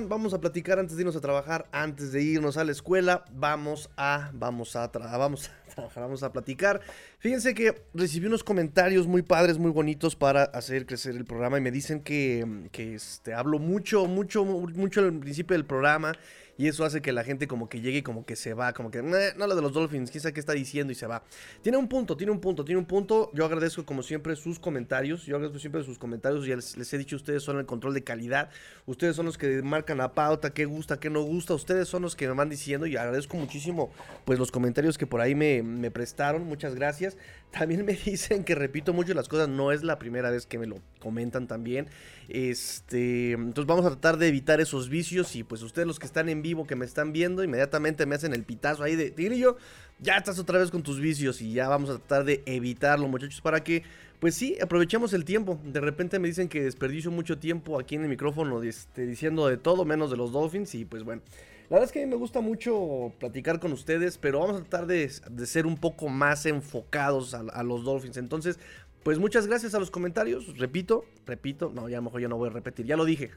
Vamos a platicar antes de irnos a trabajar, antes de irnos a la escuela. Vamos a, vamos a, vamos a trabajar, vamos a platicar. Fíjense que recibí unos comentarios muy padres, muy bonitos para hacer crecer el programa y me dicen que, que este, hablo mucho, mucho, mucho al principio del programa y eso hace que la gente como que llegue y como que se va, como que, no lo de los Dolphins, quién sabe qué está diciendo y se va. Tiene un punto, tiene un punto, tiene un punto. Yo agradezco como siempre sus comentarios, yo agradezco siempre sus comentarios, ya les, he dicho, ustedes son el control de calidad, ustedes son los que marcan la pauta, qué gusta, qué no gusta, ustedes son los que me van diciendo y agradezco muchísimo pues los comentarios que por ahí me, me prestaron, muchas gracias. También me dicen que repito mucho las cosas, no es la primera vez que me lo comentan también. Este, entonces vamos a tratar de evitar esos vicios y pues ustedes los que están en vivo, que me están viendo, inmediatamente me hacen el pitazo ahí de Tigrillo, ya estás otra vez con tus vicios y ya vamos a tratar de evitarlo muchachos para que pues sí, aprovechemos el tiempo. De repente me dicen que desperdicio mucho tiempo aquí en el micrófono este, diciendo de todo menos de los Dolphins y pues bueno. La verdad es que a mí me gusta mucho platicar con ustedes, pero vamos a tratar de, ser un poco más enfocados a, los Dolphins. Entonces, pues muchas gracias a los comentarios. Repito, repito. No, ya a lo mejor ya no voy a repetir. Ya lo dije.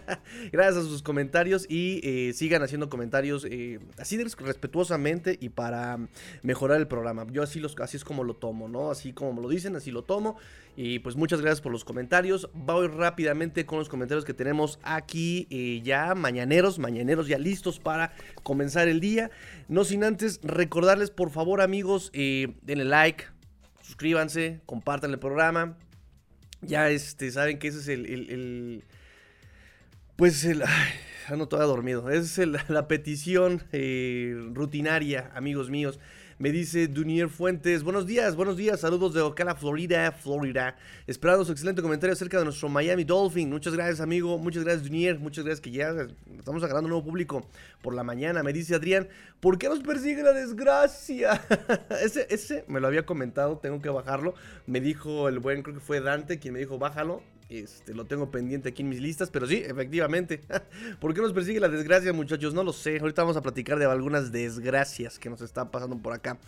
gracias a sus comentarios y eh, sigan haciendo comentarios eh, así respetuosamente y para mejorar el programa. Yo así, los, así es como lo tomo, ¿no? Así como me lo dicen, así lo tomo. Y pues muchas gracias por los comentarios. Voy rápidamente con los comentarios que tenemos aquí eh, ya mañaneros, mañaneros ya listos para comenzar el día. No sin antes recordarles, por favor, amigos, denle like suscríbanse, compartan el programa. Ya este, saben que ese es el. pues el. Ay, ando todavía dormido. Esa es la petición eh, rutinaria, amigos míos. Me dice Dunier Fuentes, buenos días, buenos días, saludos de Ocala, Florida, Florida. Esperando su excelente comentario acerca de nuestro Miami Dolphin. Muchas gracias, amigo, muchas gracias, Dunier, muchas gracias que ya estamos agarrando un nuevo público por la mañana. Me dice Adrián, ¿por qué nos persigue la desgracia? ese, ese me lo había comentado, tengo que bajarlo. Me dijo el buen, creo que fue Dante, quien me dijo, bájalo. Este, lo tengo pendiente aquí en mis listas, pero sí, efectivamente. ¿Por qué nos persigue la desgracia, muchachos? No lo sé. Ahorita vamos a platicar de algunas desgracias que nos están pasando por acá.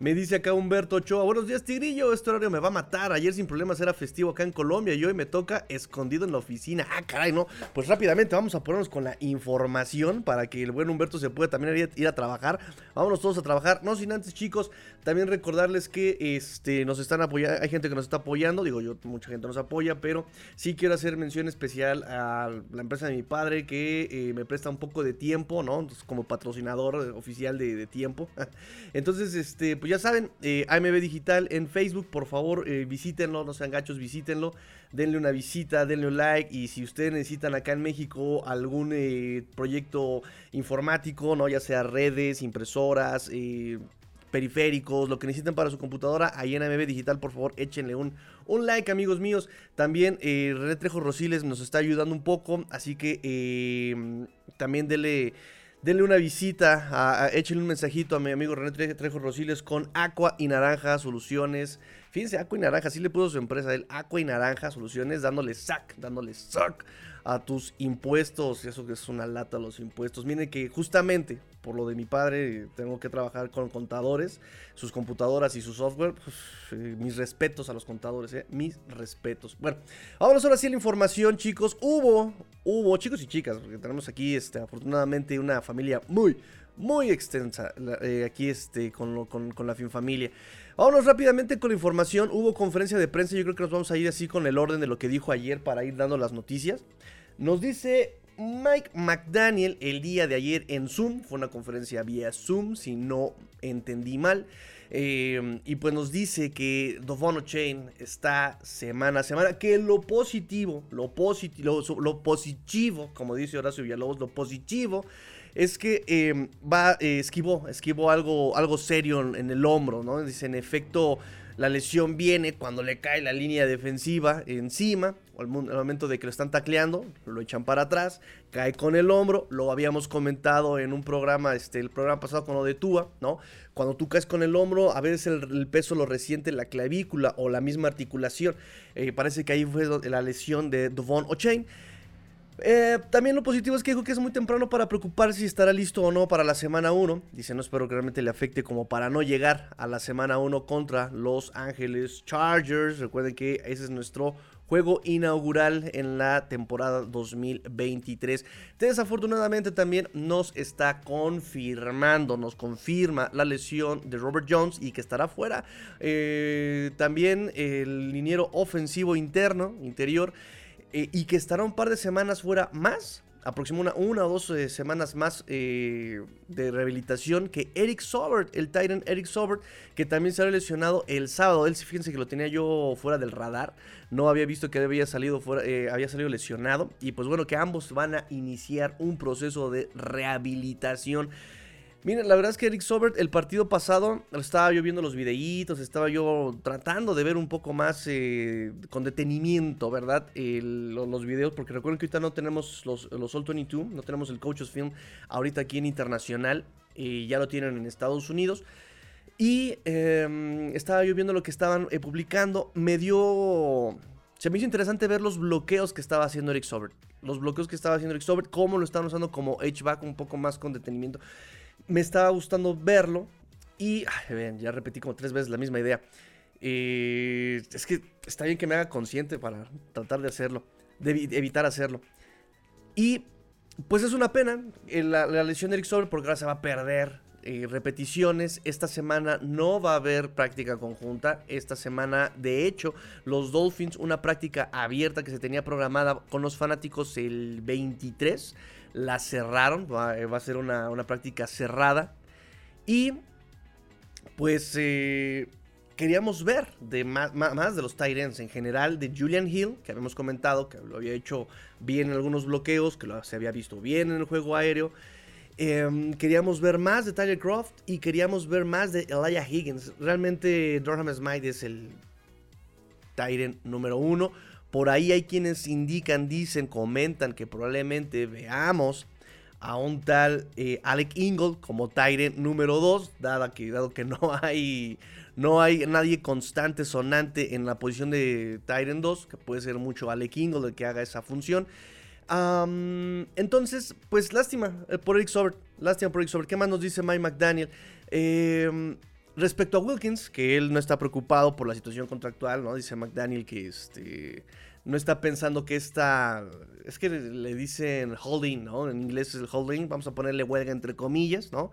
Me dice acá Humberto Ochoa, buenos días Tigrillo, este horario me va a matar. Ayer sin problemas era festivo acá en Colombia y hoy me toca escondido en la oficina. Ah, caray, no. Pues rápidamente vamos a ponernos con la información para que el buen Humberto se pueda también ir a trabajar. Vámonos todos a trabajar. No sin antes, chicos, también recordarles que este, nos están apoyando, hay gente que nos está apoyando, digo yo, mucha gente nos apoya, pero sí quiero hacer mención especial a la empresa de mi padre que eh, me presta un poco de tiempo, ¿no? como patrocinador oficial de, tiempo. Entonces, este, pues ya saben, eh, AMB Digital en Facebook, por favor, eh, visítenlo, no sean gachos, visítenlo, denle una visita, denle un like y si ustedes necesitan acá en México algún eh, proyecto informático, no ya sea redes, impresoras, periféricos, lo que necesiten para su computadora, ahí en AMB Digital, por favor, échenle un, un like, amigos míos. También René Trejo Rosiles nos está ayudando un poco, así que también denle denle una visita, a, échenle un mensajito a mi amigo René Trejo Rosiles con Aqua y Naranja Soluciones. Fíjense, Aqua y Naranja, sí le puso su empresa, el Aqua y Naranja Soluciones, dándole sac, dándole sac a tus impuestos. Eso que es una lata los impuestos. Miren que justamente por lo de mi padre tengo que trabajar con contadores, sus computadoras y su software. Pues, eh, mis respetos a los contadores, eh, mis respetos. Bueno, ahora sí a la información, chicos. Hubo, hubo, chicos y chicas, porque tenemos aquí este, afortunadamente una familia muy, muy extensa eh, aquí este, con, con, con la familia. Vámonos rápidamente con la información. Hubo conferencia de prensa. Yo creo que nos vamos a ir así con el orden de lo que dijo ayer para ir dando las noticias. Nos dice Mike McDaniel el día de ayer en Zoom. Fue una conferencia vía Zoom, si no entendí mal. Eh, y pues nos dice que Dovono Chain está semana a semana. Que lo positivo, lo, positivo, lo, positivo, como dice Horacio Villalobos, lo positivo es que em, va, eh, esquivó, esquivó algo, algo serio en, el hombro, ¿no? Dice, en efecto, la lesión viene cuando le cae la línea defensiva encima, al, momento de que lo están tacleando, lo echan para atrás, cae con el hombro, lo habíamos comentado en un programa, este, el programa pasado con lo de Tua, ¿no? Cuando tú caes con el hombro, a veces el, peso lo resiente la clavícula o la misma articulación. Eh, parece que ahí fue la lesión de Devon O'Chain. Eh, también lo positivo es que dijo que es muy temprano para preocuparse si estará listo o no para la semana 1. Dice, no espero que realmente le afecte como para no llegar a la semana 1 contra Los Ángeles Chargers. Recuerden que ese es nuestro juego inaugural en la temporada 2023. Desafortunadamente también nos está confirmando, nos confirma la lesión de Robert Jones y que estará fuera. Eh, también el liniero ofensivo interno, interior. Eh, y que estará un par de semanas fuera más, aproximadamente una, o dos eh, semanas más eh, de rehabilitación que Eric Sobert, el Titan Eric Sobert, que también se había lesionado el sábado. Él, fíjense que lo tenía yo fuera del radar, no había visto que había salido, había salido lesionado. Y pues bueno, que ambos van a iniciar un proceso de rehabilitación. Miren, la verdad es que Eric Sobert, el partido pasado, estaba yo viendo los videitos, estaba yo tratando de ver un poco más eh, con detenimiento, ¿verdad? los, videos, porque recuerden que ahorita no tenemos los, los All 22, no tenemos el Coaches Film ahorita aquí en Internacional, y ya lo tienen en Estados Unidos. Y em, estaba yo viendo lo que estaban eh, publicando, me dio... Se me hizo interesante ver los bloqueos que estaba haciendo Eric Sobert. Los bloqueos que estaba haciendo Eric Sobert, cómo lo estaban usando como H-back un poco más con detenimiento me estaba gustando verlo. Y, ven, ya repetí como tres veces la misma idea. Eh, es que está bien que me haga consciente para tratar de hacerlo, de evitar hacerlo. Y pues es una pena eh, la, lesión de Eric porque ahora se va a perder eh, repeticiones. Esta semana no va a haber práctica conjunta. Esta semana, de hecho, los Dolphins, una práctica abierta que se tenía programada con los fanáticos el 23 la cerraron, va, eh, a ser una, práctica cerrada. Y pues eh, queríamos ver de más, más, de los Tyrants en general, de Julian Hill, que habíamos comentado que lo había hecho bien en algunos bloqueos, que lo, se había visto bien en el juego aéreo. Em, queríamos ver más de Tyler Croft y queríamos ver más de Elijah Higgins. Realmente Durham Smite es el Tyrant número uno. Por ahí hay quienes indican, dicen, comentan que probablemente veamos a un tal eh, Alec Ingold como Tyrant número 2, dado que, dado que no hay, no hay nadie constante, sonante en la posición de Tyrant 2, que puede ser mucho Alec Ingold el que haga esa función. entonces, pues lástima eh, por Eric Sober, lástima por Eric Sober. ¿Qué más nos dice Mike McDaniel? Em, respecto a Wilkins, que él no está preocupado por la situación contractual, ¿no? Dice McDaniel que este no está pensando que esta. Es que le dicen holding, ¿no? En inglés es el holding. Vamos a ponerle huelga entre comillas, ¿no?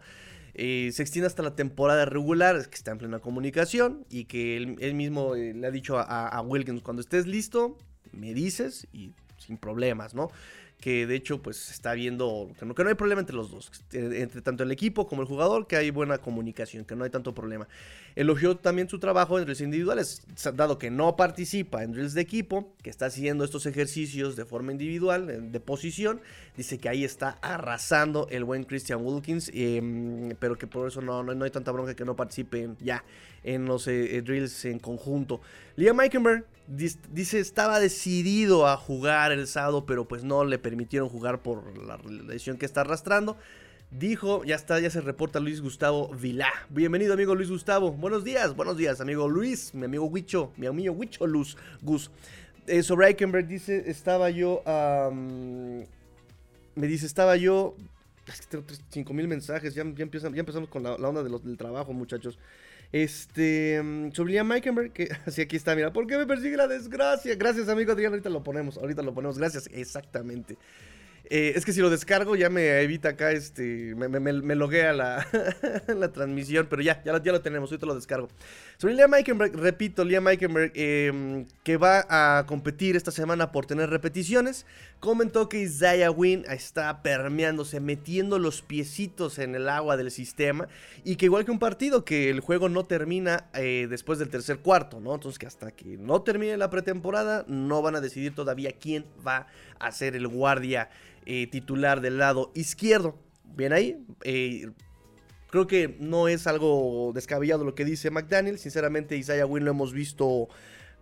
Eh, se extiende hasta la temporada regular, es que está en plena comunicación y que él, mismo eh, le ha dicho a, a Wilkins: cuando estés listo, me dices y sin problemas, ¿no? Que de hecho pues está viendo que no, no hay problema entre los dos, entre tanto el equipo como el jugador, que hay buena comunicación, que no hay tanto problema. Elogió también su trabajo en drills individuales, dado que no participa en drills de equipo, que está haciendo estos ejercicios de forma individual, de posición, dice que ahí está arrasando el buen Christian Wilkins, em, pero que por eso no, no, hay tanta bronca que no participe ya en los eh, drills en conjunto. Liam Eikenberg dice estaba decidido a jugar el sábado, pero pues no le permitieron jugar por la lesión que está arrastrando. Dijo, ya está, ya se reporta Luis Gustavo Vilá. Bienvenido, amigo Luis Gustavo. Buenos días, buenos días, amigo Luis, mi amigo Huicho, mi amigo Huicho Luz, Gus. Eh, sobre Eikenberg dice, estaba yo, me dice, estaba yo, es que tengo 5000 mensajes, ya, ya, empezamos con la, onda del trabajo, muchachos. Este, mm, sobre Liam Meikenberg, que así aquí está, mira, ¿por qué me persigue la desgracia? Gracias, amigo Adrián, ahorita lo ponemos, ahorita lo ponemos, gracias, exactamente. Eh, es que si lo descargo ya me evita acá, este, me, me, loguea la, la, transmisión, pero ya, ya lo, ya lo tenemos, ahorita lo descargo. Sobre Liam Eikenberg, repito, Liam Eikenberg, em, que va a competir esta semana por tener repeticiones, comentó que Isaiah Wynn está permeándose, metiendo los piecitos en el agua del sistema, y que igual que un partido, que el juego no termina eh, después del tercer cuarto, ¿no? Entonces que hasta que no termine la pretemporada, no van a decidir todavía quién va a ser el guardia eh, titular del lado izquierdo. bien ahí. creo que no es algo descabellado lo que dice McDaniel. Sinceramente, Isaiah Wynn lo hemos visto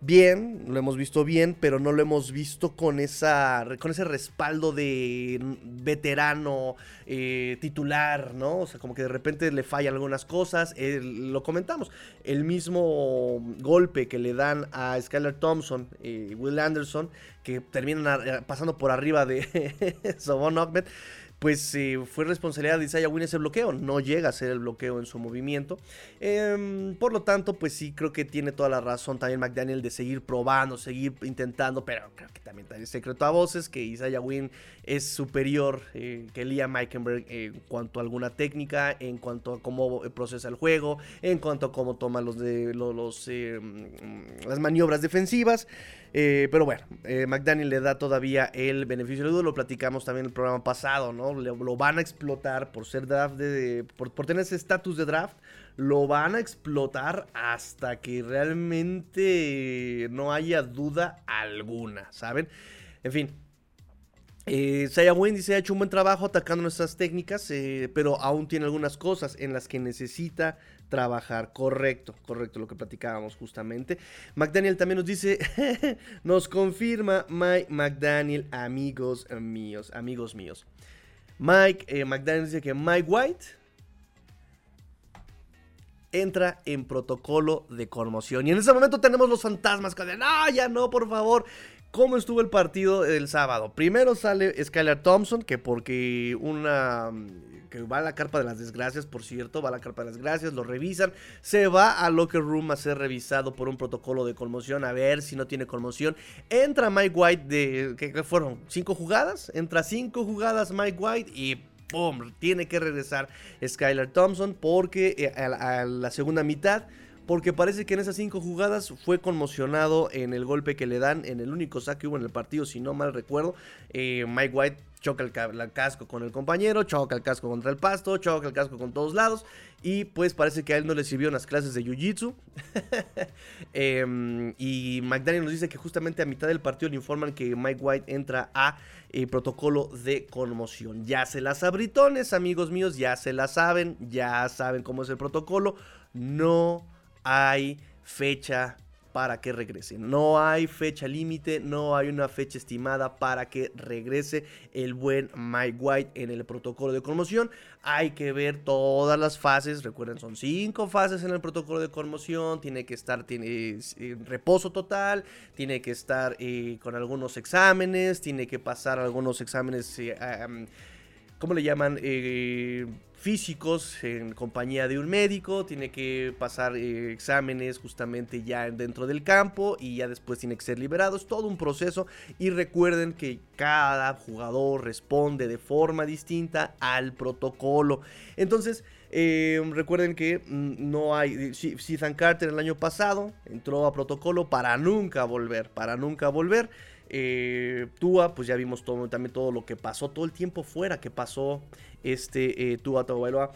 bien, lo hemos visto bien, pero no lo hemos visto con, esa, con ese respaldo de veterano eh, titular, ¿no? O sea, como que de repente le fallan algunas cosas. lo comentamos, el mismo golpe que le dan a Skylar Thompson y Will Anderson, que terminan pasando por arriba de Sobon Ahmed pues eh, fue responsabilidad de Isaiah Wynn ese bloqueo. No llega a ser el bloqueo en su movimiento. Em, por lo tanto, pues sí, creo que tiene toda la razón también McDaniel de seguir probando, seguir intentando, pero creo que también está el secreto a voces que Isaiah Wynn es superior eh, que Liam Meikenberg en cuanto a alguna técnica, en cuanto a cómo procesa el juego, en cuanto a cómo toma los los, em, las maniobras defensivas. Eh, pero bueno, eh, McDaniel le da todavía el beneficio de duda. Lo platicamos también en el programa pasado, ¿no? lo van a explotar por ser draft de. por, tener ese estatus de draft. Lo van a explotar hasta que realmente no haya duda alguna, ¿saben? En fin, eh, Saya dice ha hecho un buen trabajo atacando nuestras técnicas, eh, pero aún tiene algunas cosas en las que necesita trabajar. Correcto, correcto lo que platicábamos justamente. McDaniel también nos dice, nos confirma Mike McDaniel, amigos míos, amigos míos. Mike eh, McDaniel dice que Mike White entra en protocolo de conmoción. Y en ese momento tenemos los fantasmas que dicen, no, ya no, por favor. ¿Cómo estuvo el partido el sábado? Primero sale Skylar Thompson, que porque una que va a la carpa de las desgracias, por cierto, va a la carpa de las desgracias, lo revisan, se va al locker room a ser revisado por un protocolo de conmoción, a ver si no tiene conmoción. Entra Mike White de, ¿qué, fueron? ¿Cinco jugadas? Entra cinco jugadas Mike White y ¡pum! Tiene que regresar Skylar Thompson porque eh, a la segunda mitad porque parece que en esas cinco jugadas fue conmocionado en el golpe que le dan, en el único saque que hubo en el partido, si no mal recuerdo. Eh, Mike White choca el, casco con el compañero, choca el casco contra el pasto, choca el casco con todos lados. Y pues parece que a él no le sirvió las clases de Jiu-Jitsu. Em, y McDaniel nos dice que justamente a mitad del partido le informan que Mike White entra a eh, protocolo de conmoción. Ya se las abritones, amigos míos, ya se la saben, ya saben cómo es el protocolo. No hay fecha para que regrese. No hay fecha límite, no hay una fecha estimada para que regrese el buen Mike White en el protocolo de conmoción. Hay que ver todas las fases. Recuerden, son cinco fases en el protocolo de conmoción. Tiene que estar en reposo total, tiene que estar eh, con algunos exámenes, tiene que pasar algunos exámenes. Eh, ¿Cómo le llaman? Eh, físicos en compañía de un médico, tiene que pasar eh, exámenes justamente ya dentro del campo y ya después tiene que ser liberado. Es todo un proceso y recuerden que cada jugador responde de forma distinta al protocolo. Entonces, eh, recuerden que mm, no hay. Ethan Carter el año pasado entró a protocolo para nunca volver, para nunca volver. Eh, Tua, pues ya vimos también todo lo que pasó, todo el tiempo fuera que pasó este eh, Tua Tagovailoa.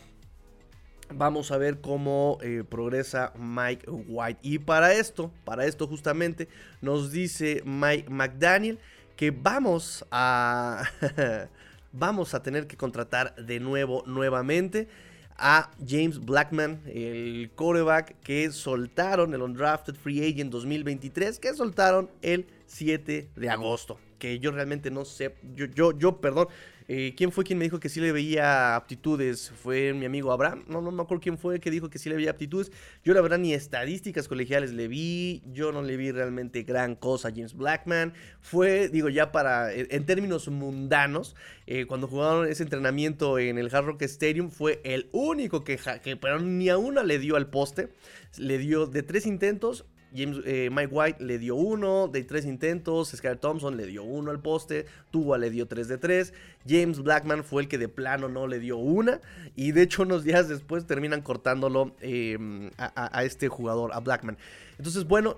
Vamos a ver cómo eh, progresa Mike White. Y para esto, para esto justamente, nos dice Mike McDaniel que vamos a, vamos a tener que contratar de nuevo, nuevamente a James Blackman, el quarterback que soltaron el undrafted free agent 2023, que soltaron el 7 de agosto. Que yo realmente no sé, yo, yo, yo, perdón, eh, ¿Quién fue quien me dijo que sí le veía aptitudes? ¿Fue mi amigo Abraham? No, no me acuerdo quién fue que dijo que sí le veía aptitudes. Yo la verdad ni estadísticas colegiales le vi. Yo no le vi realmente gran cosa a James Blackman. Fue, digo, ya para, en términos mundanos, eh, cuando jugaron ese entrenamiento en el Hard Rock Stadium, fue el único que, que pero ni a una le dio al poste. Le dio de tres intentos, James, eh, Mike White le dio uno de tres intentos. Skyler Thompson le dio uno al poste. Tua le dio tres de tres. James Blackman fue el que de plano no le dio una. Y de hecho, unos días después terminan cortándolo em, a, este jugador, a Blackman. Entonces, bueno,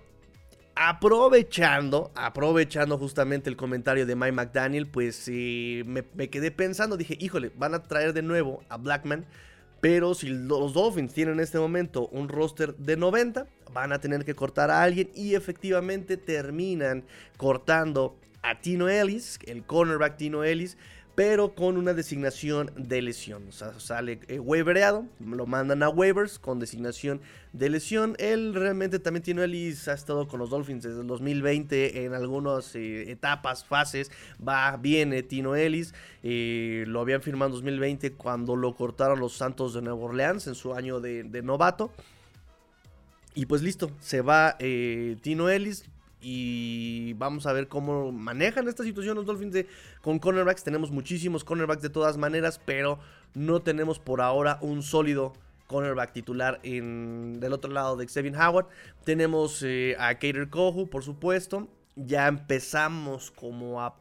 aprovechando, aprovechando justamente el comentario de Mike McDaniel, pues eh, me, me quedé pensando. Dije, híjole, van a traer de nuevo a Blackman. Pero si los Dolphins tienen en este momento un roster de 90, van a tener que cortar a alguien y efectivamente terminan cortando a Tino Ellis, el cornerback Tino Ellis, pero con una designación de lesión. O sea, sale eh, waivereado, lo mandan a waivers con designación de lesión. Él realmente también tiene Ellis, ha estado con los Dolphins desde el 2020 en algunas eh, etapas, fases. Va bien eh, Tino Ellis. lo habían firmado en 2020 cuando lo cortaron los Santos de Nueva Orleans en su año de, de novato. Y pues listo, se va Tino Ellis y vamos a ver cómo manejan esta situación los Dolphins de, con cornerbacks. Tenemos muchísimos cornerbacks de todas maneras, pero no tenemos por ahora un sólido cornerback titular en, del otro lado de Xavier Howard. Tenemos eh, a Kater Kohu, por supuesto. Ya empezamos como a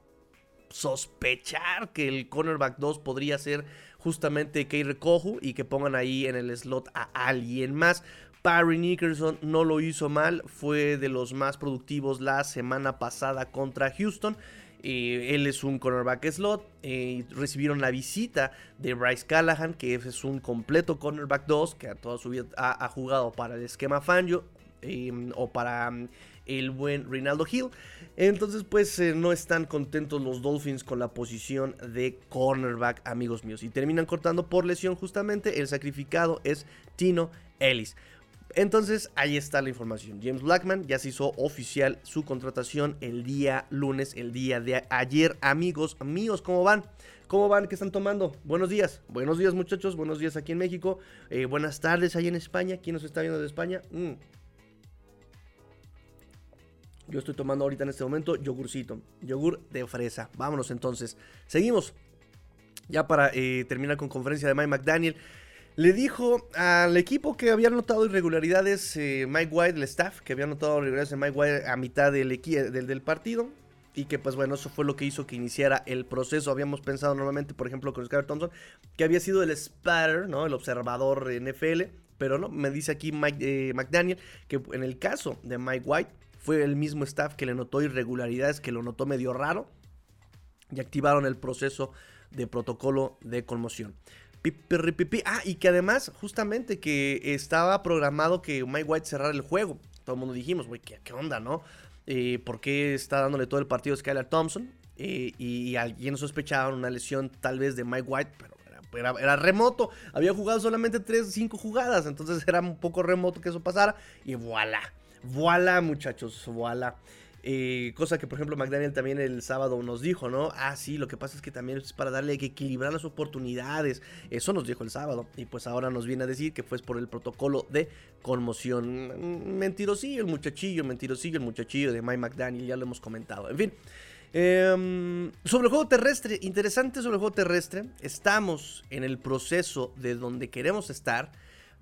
sospechar que el cornerback 2 podría ser justamente Kater Kohu y que pongan ahí en el slot a alguien más. Barry Nickerson no lo hizo mal, fue de los más productivos la semana pasada contra Houston. Eh, él es un cornerback slot. Eh, recibieron la visita de Bryce Callahan, que es un completo cornerback 2, que a toda su vida ha, jugado para el esquema Fangio em, o para mm, el buen Rinaldo Hill. Entonces, pues eh, no están contentos los Dolphins con la posición de cornerback, amigos míos. Y terminan cortando por lesión justamente. El sacrificado es Tino Ellis. Entonces, ahí está la información. James Blackman ya se hizo oficial su contratación el día lunes, el día de ayer. Amigos míos, ¿cómo van? ¿Cómo van? ¿Qué están tomando? Buenos días. Buenos días, muchachos. Buenos días aquí en México. Eh, buenas tardes ahí en España. ¿Quién nos está viendo de España? Mm. Yo estoy tomando ahorita en este momento yogurcito. Yogur de fresa. Vámonos entonces. Seguimos. Ya para eh, terminar con conferencia de Mike McDaniel le dijo al equipo que había notado irregularidades, eh, Mike White, el staff, que había notado irregularidades en Mike White a mitad del, del, del, partido. Y que pues bueno, eso fue lo que hizo que iniciara el proceso. Habíamos pensado normalmente, por ejemplo, con Skyler Thompson, que había sido el spatter, ¿no? El observador NFL. Pero no, me dice aquí Mike eh, McDaniel que en el caso de Mike White fue el mismo staff que le notó irregularidades, que lo notó medio raro. Y activaron el proceso de protocolo de conmoción. Ah, y que además, justamente que estaba programado que Mike White cerrara el juego. Todo el mundo dijimos, güey, ¿qué, onda, no? Eh, ¿Por qué está dándole todo el partido a Skylar Thompson? Eh, y, alguien sospechaba una lesión tal vez de Mike White, pero era, remoto. Había jugado solamente 3, 5 jugadas, entonces era un poco remoto que eso pasara. Y voilà, voilà muchachos, voilà. Eh, cosa que, por ejemplo, McDaniel también el sábado nos dijo, ¿no? Ah, sí, lo que pasa es que también es para darle que equilibrar las oportunidades. Eso nos dijo el sábado. Y pues ahora nos viene a decir que fue por el protocolo de conmoción. Mentirosillo el muchachillo, mentirosillo el muchachillo de Mike McDaniel, ya lo hemos comentado. En fin. Em, sobre el juego terrestre, interesante sobre el juego terrestre. Estamos en el proceso de donde queremos estar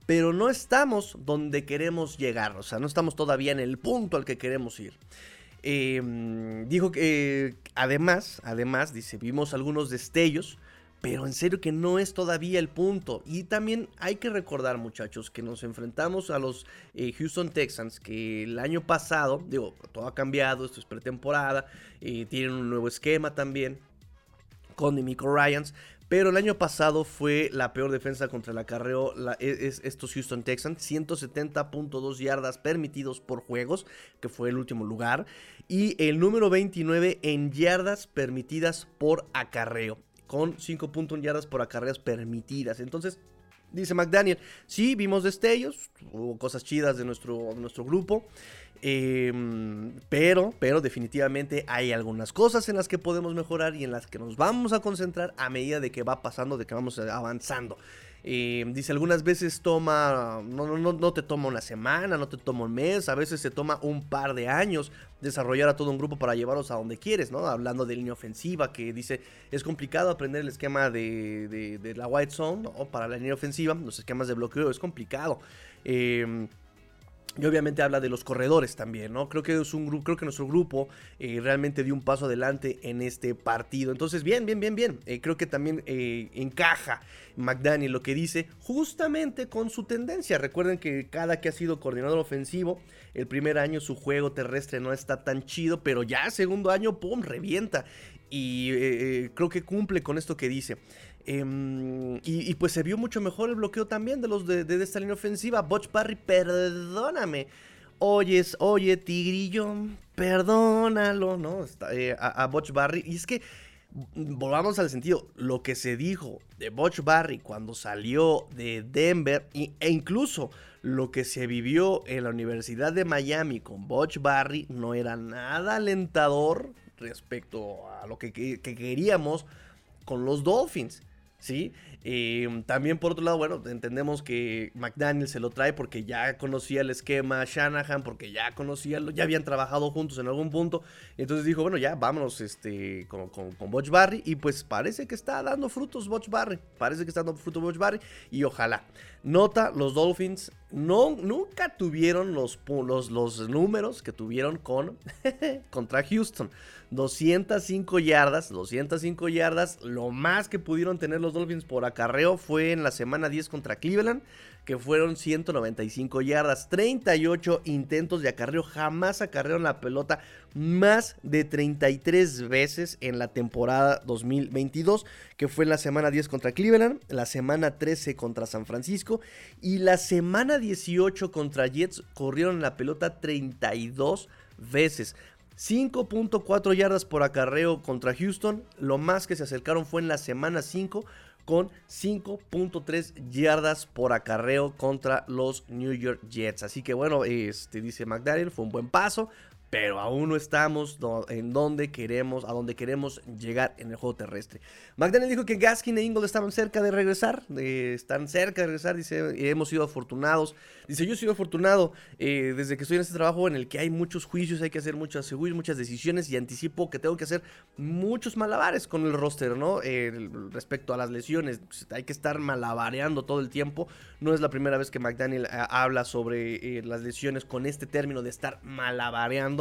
pero no estamos donde queremos llegar, o sea, no estamos todavía en el punto al que queremos ir. Em, dijo que además, además, dice, vimos algunos destellos, pero en serio que no es todavía el punto. Y también hay que recordar, muchachos, que nos enfrentamos a los eh, Houston Texans, que el año pasado, digo, todo ha cambiado, esto es pretemporada, eh, tienen un nuevo esquema también con Demico Ryans, pero el año pasado fue la peor defensa contra el acarreo e, estos Houston Texans. 170.2 yardas permitidos por juegos, que fue el último lugar. Y el número 29 en yardas permitidas por acarreo. Con 5.1 yardas por acarreos permitidas. Entonces, dice McDaniel, sí, vimos destellos, hubo cosas chidas de nuestro, nuestro grupo. Em, pero, pero definitivamente hay algunas cosas en las que podemos mejorar y en las que nos vamos a concentrar a medida de que va pasando, de que vamos avanzando. Em, dice, algunas veces toma, no, no, no te toma una semana, no te toma un mes, a veces se toma un par de años desarrollar a todo un grupo para llevarlos a donde quieres, ¿no? Hablando de línea ofensiva, que dice, es complicado aprender el esquema de, de, la white zone, o para la línea ofensiva, los esquemas de bloqueo, es complicado. Eh, y obviamente habla de los corredores también, ¿no? Creo que es un grupo, creo que nuestro grupo eh, realmente dio un paso adelante en este partido. Entonces, bien, bien, bien, bien. Eh, creo que también eh, encaja McDaniel lo que dice justamente con su tendencia. Recuerden que cada que ha sido coordinador ofensivo, el primer año su juego terrestre no está tan chido, pero ya segundo año, ¡pum!, revienta. Y creo que cumple con esto que dice. Em, y, pues se vio mucho mejor el bloqueo también de los de, esta línea ofensiva. Butch Barry, perdóname. Oyes, oye, Tigrillo, perdónalo, ¿no? Eh, a, a Butch Barry. Y es que volvamos al sentido, lo que se dijo de Butch Barry cuando salió de Denver e incluso lo que se vivió en la Universidad de Miami con Butch Barry no era nada alentador respecto a lo que queríamos con los Dolphins. ¿Sí? Em, también por otro lado, bueno, entendemos que McDaniel se lo trae porque ya conocía el esquema Shanahan, porque ya conocía, ya habían trabajado juntos en algún punto. Entonces dijo, bueno, ya vámonos este, con, con, con Butch Barry. Y pues parece que está dando frutos Butch Barry. Parece que está dando frutos Butch Barry. Y ojalá. Nota, los Dolphins no, nunca tuvieron los, los, los números que tuvieron con, contra Houston. 205 yardas, 205 yardas. Lo más que pudieron tener los Dolphins por acarreo fue en la semana 10 contra Cleveland, que fueron 195 yardas. 38 intentos de acarreo. Jamás acarrearon la pelota más de 33 veces en la temporada 2022, que fue la semana 10 contra Cleveland, la semana 13 contra San Francisco y la semana 18 contra Jets corrieron la pelota 32 veces. 5.4 yardas por acarreo contra Houston. Lo más que se acercaron fue en la semana 5 con 5.3 yardas por acarreo contra los New York Jets. Así que bueno, este dice McDaniel, fue un buen paso pero aún no estamos en donde queremos, a donde queremos llegar en el juego terrestre. McDaniel dijo que Gaskin e Ingold estaban cerca de regresar, están cerca de regresar, dice, hemos sido afortunados. Dice, yo he sido afortunado eh, desde que estoy en este trabajo en el que hay muchos juicios, hay que hacer muchas, muchas decisiones y anticipo que tengo que hacer muchos malabares con el roster, ¿no? respecto a las lesiones, pues, hay que estar malabareando todo el tiempo. No es la primera vez que McDaniel eh, habla sobre eh, las lesiones con este término de estar malabareando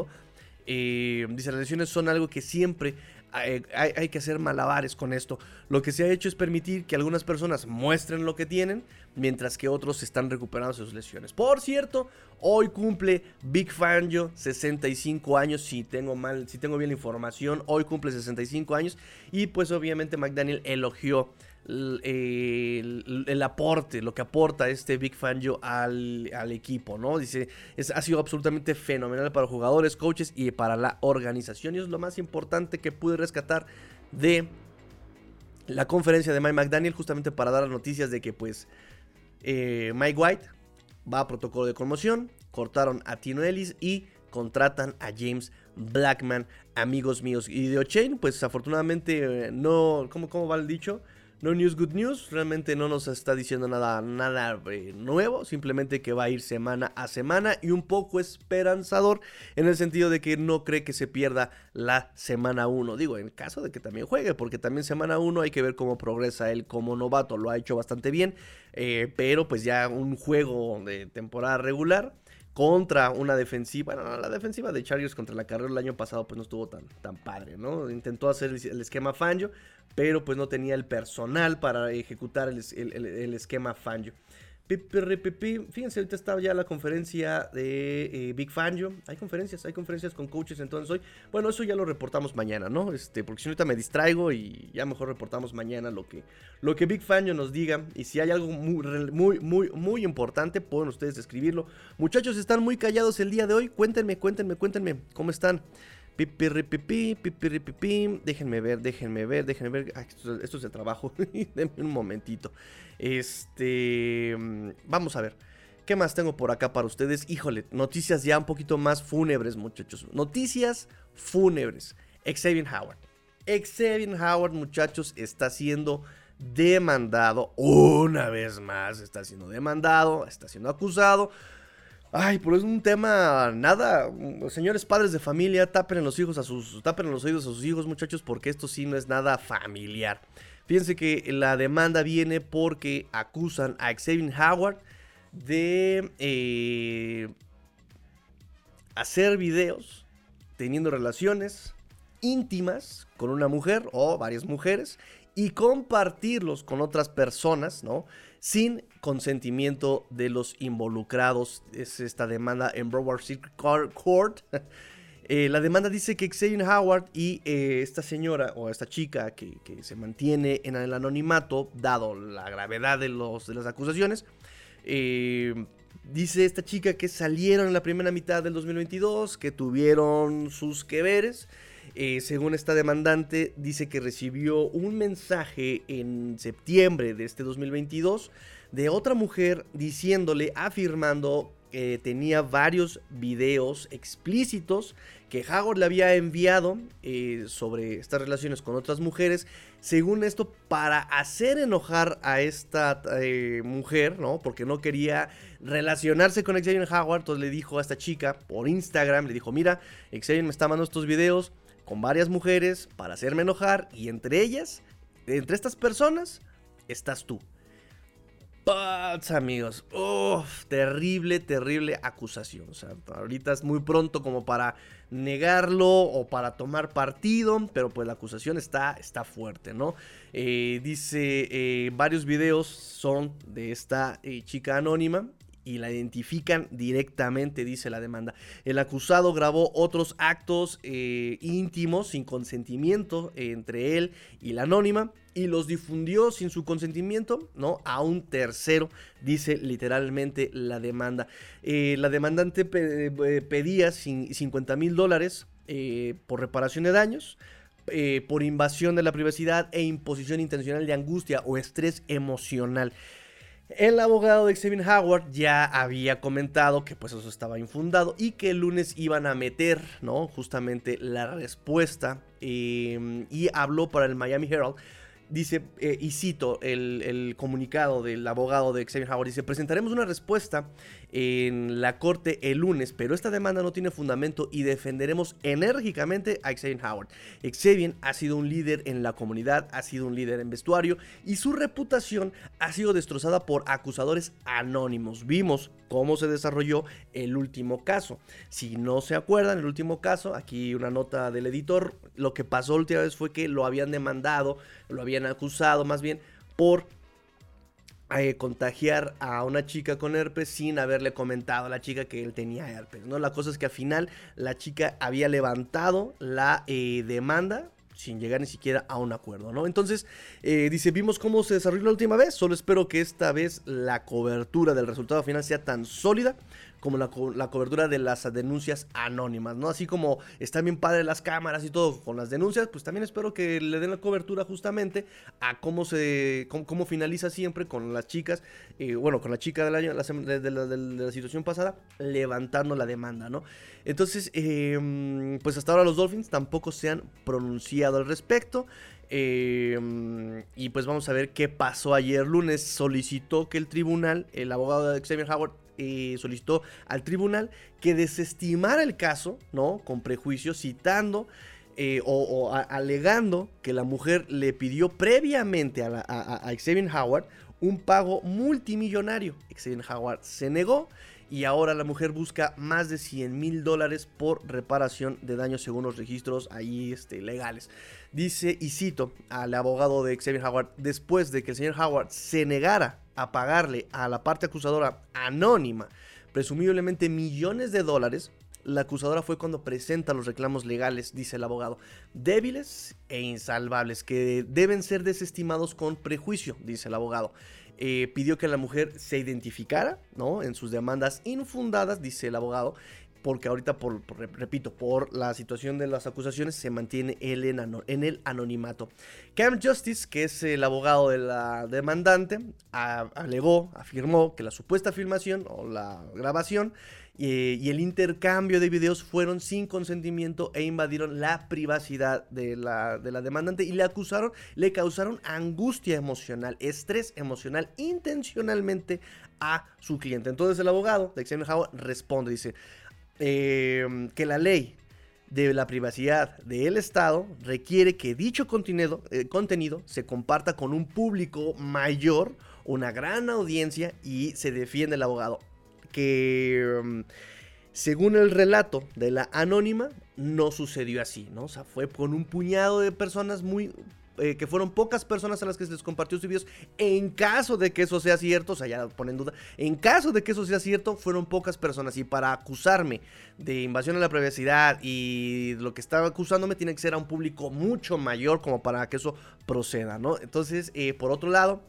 eh, dice, las lesiones son algo que siempre hay, hay, que hacer malabares con esto. Lo que se ha hecho es permitir que algunas personas muestren lo que tienen, mientras que otros están recuperando sus lesiones. Por cierto, hoy cumple Big Fangio 65 años, si tengo mal, si tengo bien la información, hoy cumple 65 años y pues obviamente McDaniel elogió el, aporte, lo que aporta este Big Fangio al, al equipo, ¿no? Dice, ha sido absolutamente fenomenal para jugadores, coaches y para la organización. Y es lo más importante que pude rescatar de la conferencia de Mike McDaniel, justamente para dar las noticias de que, pues, eh, Mike White va a protocolo de conmoción, cortaron a Tino Ellis y contratan a James Blackman, amigos míos. Y de O'Chain, pues afortunadamente eh, no, ¿cómo, ¿cómo va el dicho? No news, good news. Realmente no nos está diciendo nada, nada eh, nuevo. Simplemente que va a ir semana a semana y un poco esperanzador en el sentido de que no cree que se pierda la semana 1. Digo, en caso de que también juegue, porque también semana 1 hay que ver cómo progresa él como novato. Lo ha hecho bastante bien, eh, pero pues ya un juego de temporada regular contra una defensiva. Bueno, la defensiva de Chargers contra la carrera el año pasado pues no estuvo tan, tan padre, ¿no? Intentó hacer el, esquema Fangio, pero pues no tenía el personal para ejecutar el, el esquema Fangio. Fíjense, ahorita está ya la conferencia de eh, Big Fangio. Hay conferencias, hay conferencias con coaches entonces hoy. Bueno, eso ya lo reportamos mañana, ¿no? Este, porque si ahorita me distraigo y ya mejor reportamos mañana lo que, lo que Big Fangio nos diga. Y si hay algo muy, muy, muy, muy importante, pueden ustedes escribirlo. Muchachos, están muy callados el día de hoy. Cuéntenme, cuéntenme, cuéntenme cómo están. Pipirripipi, pipirripipi. Déjenme ver, déjenme ver, déjenme ver. esto, esto, es de trabajo. Denme un momentito. Este. Vamos a ver. ¿Qué más tengo por acá para ustedes? Híjole, noticias ya un poquito más fúnebres, muchachos. Noticias fúnebres. Xavier Howard. Xavier Howard, muchachos, está siendo demandado. Una vez más, está siendo demandado, está siendo acusado Ay, pero es un tema nada, señores padres de familia, tapen los hijos a sus, tapen los oídos a sus hijos, muchachos, porque esto sí no es nada familiar. Fíjense que la demanda viene porque acusan a Xavier Howard de eh, hacer videos teniendo relaciones íntimas con una mujer o varias mujeres y compartirlos con otras personas, ¿no? Sin consentimiento de los involucrados. Es esta demanda en Broward Circuit Court. Eh, la demanda dice que Xavier Howard y eh, esta señora o esta chica que, se mantiene en el anonimato, dado la gravedad de, los, de las acusaciones, eh, dice esta chica que salieron en la primera mitad del 2022, que tuvieron sus que veres Eh, según esta demandante, dice que recibió un mensaje en septiembre de este 2022 de otra mujer diciéndole, afirmando que tenía varios videos explícitos que Howard le había enviado eh, sobre estas relaciones con otras mujeres, según esto, para hacer enojar a esta eh, mujer, ¿no? Porque no quería relacionarse con Xavier Howard, entonces le dijo a esta chica por Instagram, le dijo, mira, Xavier me está mandando estos videos con varias mujeres para hacerme enojar y entre ellas, entre estas personas, estás tú amigos. Uf, terrible, terrible acusación. O sea, ahorita es muy pronto como para negarlo o para tomar partido, pero pues la acusación está, está fuerte, ¿no? Eh, dice, eh, varios videos son de esta eh, chica anónima y la identifican directamente, dice la demanda. El acusado grabó otros actos eh, íntimos sin consentimiento entre él y la anónima y los difundió sin su consentimiento, ¿no? A un tercero, dice literalmente la demanda. Eh, la demandante eh, pedía 50 mil dólares por reparación de daños. por invasión de la privacidad e imposición intencional de angustia o estrés emocional. El abogado de Xavier Howard ya había comentado que pues eso estaba infundado y que el lunes iban a meter, ¿no? Justamente la respuesta em, y habló para el Miami Herald dice, eh, y cito el, el, comunicado del abogado de Xavier Howard, dice, presentaremos una respuesta en la corte el lunes, pero esta demanda no tiene fundamento y defenderemos enérgicamente a Xavier Howard. Xavier ha sido un líder en la comunidad, ha sido un líder en vestuario y su reputación ha sido destrozada por acusadores anónimos. Vimos cómo se desarrolló el último caso. Si no se acuerdan, el último caso, aquí una nota del editor, lo que pasó la última vez fue que lo habían demandado, lo habían acusado más bien por eh, contagiar a una chica con herpes sin haberle comentado a la chica que él tenía herpes, ¿no? La cosa es que al final la chica había levantado la eh, demanda sin llegar ni siquiera a un acuerdo, ¿no? Entonces, eh, dice, vimos cómo se desarrolló la última vez, solo espero que esta vez la cobertura del resultado final sea tan sólida como la, cobertura de las denuncias anónimas, ¿no? Así como están bien padres las cámaras y todo con las denuncias, pues también espero que le den la cobertura justamente a cómo se cómo, finaliza siempre con las chicas, eh, bueno, con la chica del año, de, la, situación pasada, levantando la demanda, ¿no? Entonces, em, pues hasta ahora los Dolphins tampoco se han pronunciado al respecto. Em, y pues vamos a ver qué pasó ayer lunes. Solicitó que el tribunal, el abogado de Xavier Howard, eh, solicitó al tribunal que desestimara el caso, ¿no? Con prejuicio, citando eh, o, alegando que la mujer le pidió previamente a, a, Xavier Howard un pago multimillonario. Xavier Howard se negó y ahora la mujer busca más de 100 mil dólares por reparación de daños según los registros ahí este, legales. Dice, y cito al abogado de Xavier Howard, después de que el señor Howard se negara a pagarle a la parte acusadora anónima, presumiblemente millones de dólares, la acusadora fue cuando presenta los reclamos legales, dice el abogado, débiles e insalvables, que deben ser desestimados con prejuicio, dice el abogado. Eh, pidió que la mujer se identificara, ¿no? En sus demandas infundadas, dice el abogado, porque ahorita, por, repito, por la situación de las acusaciones, se mantiene él en, el anonimato. Cam Justice, que es el abogado de la demandante, alegó, afirmó que la supuesta filmación o la grabación eh, y el intercambio de videos fueron sin consentimiento e invadieron la privacidad de la, de la demandante y le acusaron, le causaron angustia emocional, estrés emocional intencionalmente a su cliente. Entonces el abogado de Xavier Howard responde, dice, Em, que la ley de la privacidad del Estado requiere que dicho contenido, eh, contenido se comparta con un público mayor, una gran audiencia y se defiende el abogado. Que em, según el relato de la anónima, no sucedió así, ¿no? O sea, fue con un puñado de personas muy eh, que fueron pocas personas a las que se les compartió sus videos. En caso de que eso sea cierto, o sea, ya ponen duda, en caso de que eso sea cierto, fueron pocas personas. Y para acusarme de invasión a la privacidad y lo que estaba acusándome tiene que ser a un público mucho mayor como para que eso proceda, ¿no? Entonces, eh, por otro lado,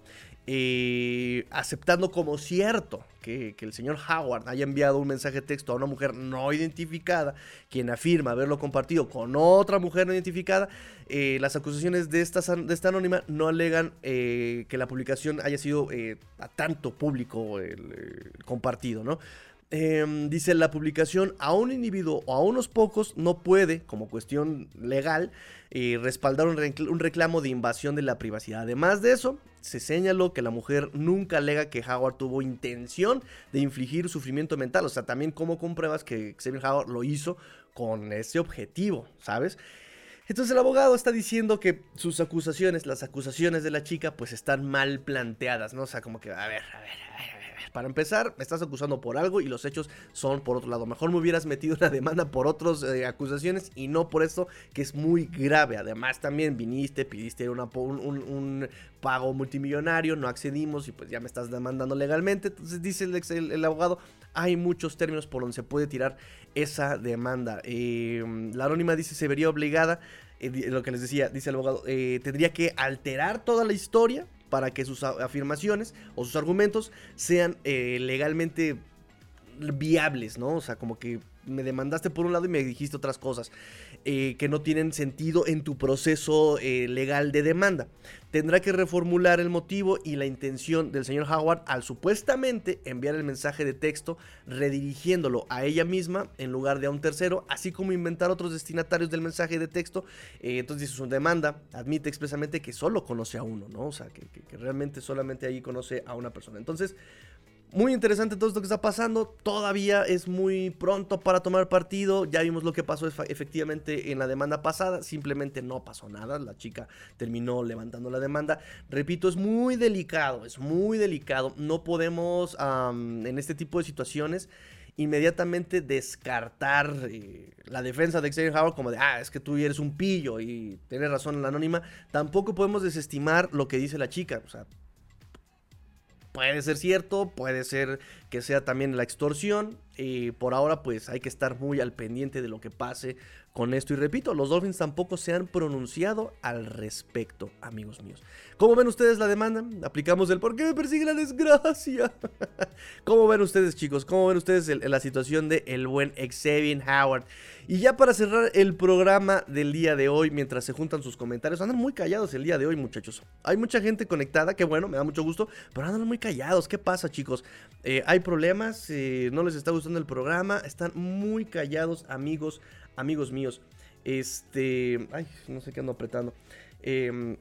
eh, aceptando como cierto que, el señor Howard haya enviado un mensaje de texto a una mujer no identificada, quien afirma haberlo compartido con otra mujer no identificada, eh, las acusaciones de esta, de esta anónima no alegan eh, que la publicación haya sido a tanto público compartido, ¿no? Em, dice la publicación a un individuo o a unos pocos no puede, como cuestión legal, eh, respaldar un, reclamo de invasión de la privacidad. Además de eso, se señaló que la mujer nunca alega que Howard tuvo intención de infligir sufrimiento mental. O sea, también como compruebas que Xavier Howard lo hizo con ese objetivo, ¿sabes? Entonces el abogado está diciendo que sus acusaciones, las acusaciones de la chica, pues están mal planteadas, ¿no? O sea, como que, a ver, a ver, a ver, para empezar, me estás acusando por algo y los hechos son por otro lado. Mejor me hubieras metido una demanda por otras eh, acusaciones y no por esto que es muy grave. Además, también viniste, pidiste un, pago multimillonario, no accedimos y pues ya me estás demandando legalmente. Entonces dice el, abogado, hay muchos términos por donde se puede tirar esa demanda. Eh, la anónima dice se vería obligada, eh, lo que les decía, dice el abogado, tendría que alterar toda la historia para que sus afirmaciones o sus argumentos sean eh, legalmente viables, ¿no? O sea, como que me demandaste por un lado y me dijiste otras cosas eh, que no tienen sentido en tu proceso eh, legal de demanda. Tendrá que reformular el motivo y la intención del señor Howard al supuestamente enviar el mensaje de texto redirigiéndolo a ella misma en lugar de a un tercero, así como inventar otros destinatarios del mensaje de texto. Eh, entonces su demanda admite expresamente que solo conoce a uno, ¿no? O sea, que, que realmente solamente ahí conoce a una persona. Entonces, muy interesante todo esto que está pasando. Todavía es muy pronto para tomar partido. Ya vimos lo que pasó efectivamente en la demanda pasada. Simplemente no pasó nada. La chica terminó levantando la demanda. Repito, es muy delicado. Es muy delicado. No podemos en este tipo de situaciones inmediatamente descartar eh, la defensa de Xavier Howard como de, ah, es que tú eres un pillo y tienes razón en la anónima. Tampoco podemos desestimar lo que dice la chica. O sea, Puede ser cierto, puede ser que sea también la extorsión. Y por ahora pues hay que estar muy al pendiente de lo que pase con esto. Y repito, los Dolphins tampoco se han pronunciado al respecto, amigos míos. ¿Cómo ven ustedes la demanda? Aplicamos el por qué me persigue la desgracia. ¿Cómo ven ustedes, chicos? ¿Cómo ven ustedes la situación de el buen Xavier Howard? Y ya para cerrar el programa del día de hoy, mientras se juntan sus comentarios, andan muy callados el día de hoy, muchachos. Hay mucha gente conectada, que bueno, me da mucho gusto, pero andan muy callados. ¿Qué pasa, chicos? Eh, hay problemas, eh, no les está gustando el programa, están muy callados, amigos, amigos míos. Este, ay, no sé qué ando apretando. Em,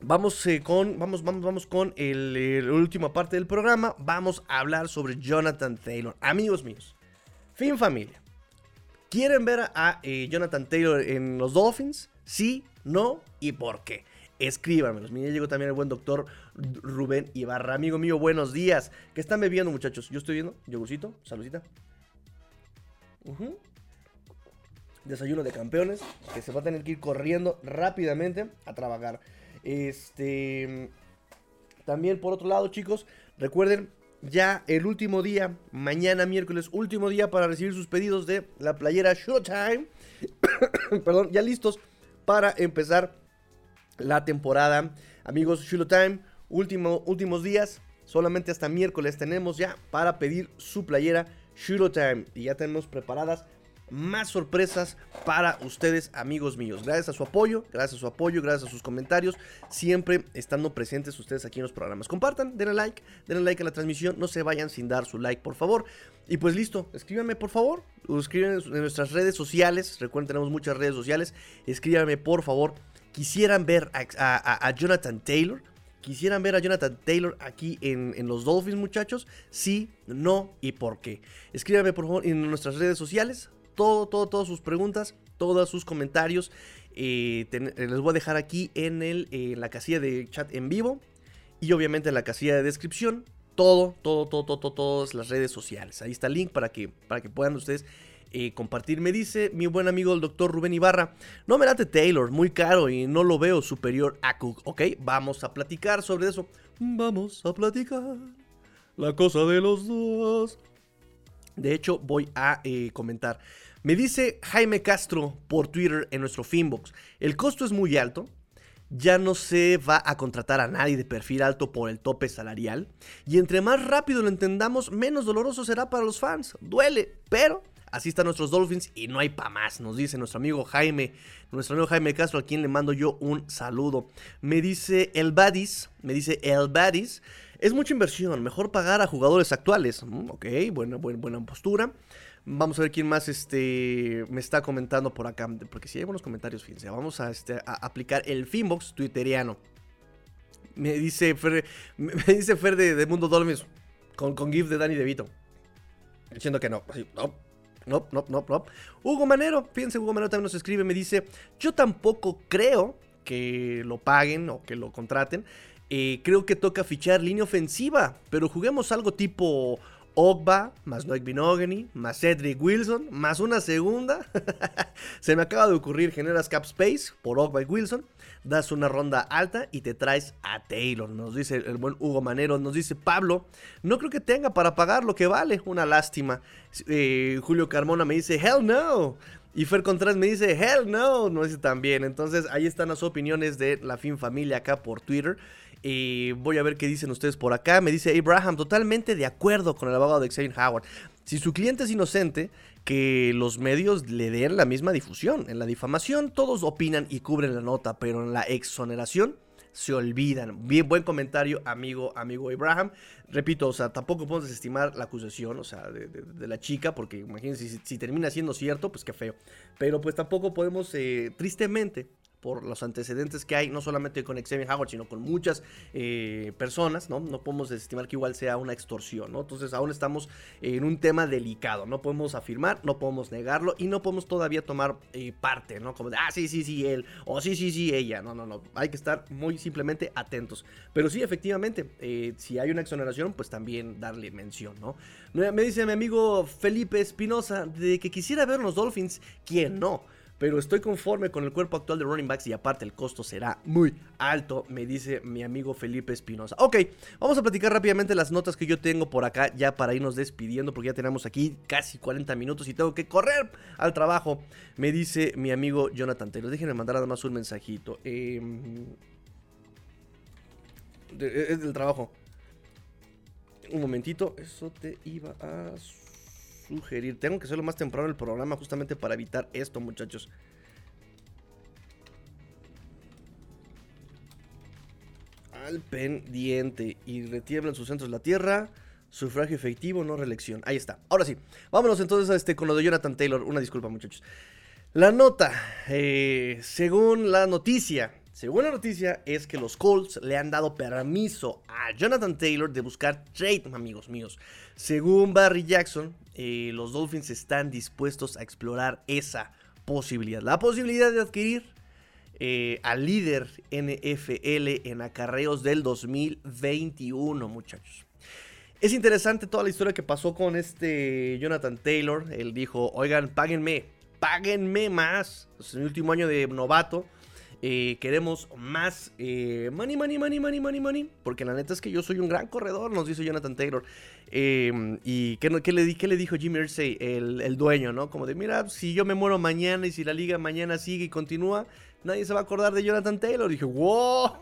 vamos eh, con, vamos, vamos, vamos con la última parte del programa. Vamos a hablar sobre Jonathan Taylor. Amigos míos, fin familia. ¿Quieren ver a eh, Jonathan Taylor en los Dolphins? Sí, no y por qué. Escríbanmelos. Llegó también el buen doctor Rubén Ibarra. Amigo mío, buenos días. ¿Qué están bebiendo, muchachos? Yo estoy viendo. Yogurcito, saludita. Desayuno de campeones. Que se va a tener que ir corriendo rápidamente a trabajar. Este. También por otro lado, chicos, recuerden ya el último día, mañana miércoles, último día para recibir sus pedidos de la playera Showtime. Perdón, ya listos para empezar la temporada. Amigos, Showtime, último, últimos días, solamente hasta miércoles tenemos ya para pedir su playera Showtime. Y ya tenemos preparadas más sorpresas para ustedes, amigos míos. Gracias a su apoyo, gracias a su apoyo, gracias a sus comentarios, siempre estando presentes ustedes aquí en los programas. Compartan, denle like, denle like a la transmisión, no se vayan sin dar su like, por favor. Y pues listo, escríbanme por favor, escriban en nuestras redes sociales, recuerden tenemos muchas redes sociales, escríbanme por favor. Quisieran ver a, Jonathan Taylor, ¿Quisieran ver a Jonathan Taylor aquí en, en, los Dolphins, muchachos? Sí, no y por qué. Escríbanme por favor en nuestras redes sociales todo, todo, todas sus preguntas, todos sus comentarios. Eh, les voy a dejar aquí en, el, la casilla de chat en vivo y obviamente en la casilla de descripción. Todo, todo, todo, todo, todas las redes sociales. Ahí está el link para que, para que puedan ustedes eh, compartir. Me dice mi buen amigo el doctor Rubén Ibarra, no me late Taylor, muy caro y no lo veo superior a Cook. Ok, vamos a platicar sobre eso. Vamos a platicar la cosa de los dos. De hecho, voy a eh, comentar. Me dice Jaime Castro por Twitter en nuestro Finbox. El costo es muy alto. ya no se va a contratar a nadie de perfil alto por el tope salarial. Y entre más rápido lo entendamos, menos doloroso será para los fans. Duele, pero Así están nuestros Dolphins y no hay pa' más, nos dice nuestro amigo Jaime, nuestro amigo Jaime Castro, a quien le mando yo un saludo. Me dice el Badis, me dice el Badis, es mucha inversión, mejor pagar a jugadores actuales. Mm, ok, buena, buena, postura. Vamos a ver quién más este, me está comentando por acá, porque si hay buenos comentarios, fíjense, vamos a, este, aplicar el Finbox twitteriano. Me dice Fer, me dice Fer de, Mundo Dolphins con, con GIF de Danny DeVito. Diciendo que no. no, no, no, no, no. Hugo Manero, fíjense, Hugo Manero también nos escribe, me dice, yo tampoco creo que lo paguen o que lo contraten. Eh, creo que toca fichar línea ofensiva, pero juguemos algo tipo Ogba, más Noik Binogany, más Cedric Wilson, más una segunda. Se me acaba de ocurrir, generas cap space por Ogba y Wilson, das una ronda alta y te traes a Taylor. Nos dice el buen Hugo Manero, nos dice Pablo, no creo que tenga para pagar lo que vale, una lástima. Eh, Julio Carmona me dice, hell no. Y Fer Contreras me dice, hell no, no dice también. Entonces ahí están las opiniones de la Fin Familia acá por Twitter. Y voy a ver qué dicen ustedes por acá. Me dice Abraham, totalmente de acuerdo con el abogado de Xavier Howard. Si su cliente es inocente, que los medios le den la misma difusión. En la difamación todos opinan y cubren la nota, pero en la exoneración se olvidan. Bien, buen comentario, amigo, amigo Abraham. Repito, o sea, tampoco podemos desestimar la acusación, o sea, de, la chica, porque imagínense, si, termina siendo cierto, pues qué feo. Pero pues tampoco podemos, eh, tristemente, por los antecedentes que hay, no solamente con Xavier Howard, sino con muchas eh, personas, ¿no? No podemos estimar que igual sea una extorsión, ¿no? Entonces aún estamos en un tema delicado, no podemos afirmar, no podemos negarlo y no podemos todavía tomar eh, parte, ¿no? Como de, ah, sí, sí, sí, él, o sí, sí, sí, ella, no, no, no, hay que estar muy simplemente atentos. Pero sí, efectivamente, eh, si hay una exoneración, pues también darle mención, ¿no? Me dice mi amigo Felipe Espinosa de que quisiera ver los Dolphins, ¿quién no? Pero estoy conforme con el cuerpo actual de running backs y aparte el costo será muy alto, me dice mi amigo Felipe Espinosa. Ok, vamos a platicar rápidamente las notas que yo tengo por acá ya para irnos despidiendo porque ya tenemos aquí casi 40 minutos y tengo que correr al trabajo, me dice mi amigo Jonathan Taylor. Déjenme mandar nada más un mensajito. Em, es del trabajo. Un momentito, eso te iba a sugerir. Tengo que hacerlo más temprano el programa justamente para evitar esto, muchachos. Al pendiente. Y retiemblan sus centros la tierra. Sufragio efectivo, no reelección. Ahí está. Ahora sí. Vámonos entonces a este, con lo de Jonathan Taylor. Una disculpa, muchachos. La nota. Eh, según la noticia. Según la noticia es que los Colts le han dado permiso a Jonathan Taylor de buscar trade, amigos míos. Según Barry Jackson, eh, los Dolphins están dispuestos a explorar esa posibilidad. La posibilidad de adquirir eh, al líder NFL en acarreos del 2021, muchachos. Es interesante toda la historia que pasó con este Jonathan Taylor. Él dijo, oigan, páguenme, páguenme más. Es mi último año de novato. Eh, queremos más eh, money, money, money, money, money, money. Porque la neta es que yo soy un gran corredor, nos dice Jonathan Taylor. Em, y ¿qué, qué, le, qué le dijo Jimmy Irsay, el, dueño, ¿no? Como de, mira, si yo me muero mañana y si la liga mañana sigue y continúa, nadie se va a acordar de Jonathan Taylor. Dije, wow,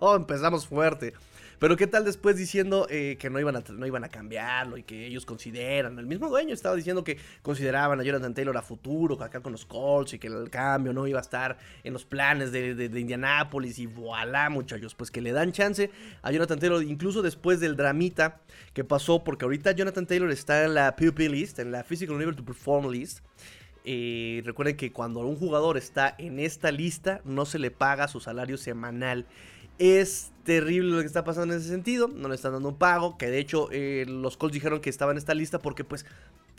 empezamos fuerte. Pero qué tal después diciendo eh, que no iban, a, no iban a cambiarlo y que ellos consideran. El mismo dueño estaba diciendo que consideraban a Jonathan Taylor a futuro, acá con los Colts y que el cambio no iba a estar en los planes de, de, Indianápolis. Y voilà, muchachos, pues que le dan chance a Jonathan Taylor, incluso después del dramita que pasó, porque ahorita Jonathan Taylor está en la PUP list, en la Physical Unable to Perform list. Eh, recuerden que cuando un jugador está en esta lista, no se le paga su salario semanal. Es terrible lo que está pasando en ese sentido. No le están dando un pago. Que de hecho eh, los Colts dijeron que estaba en esta lista porque pues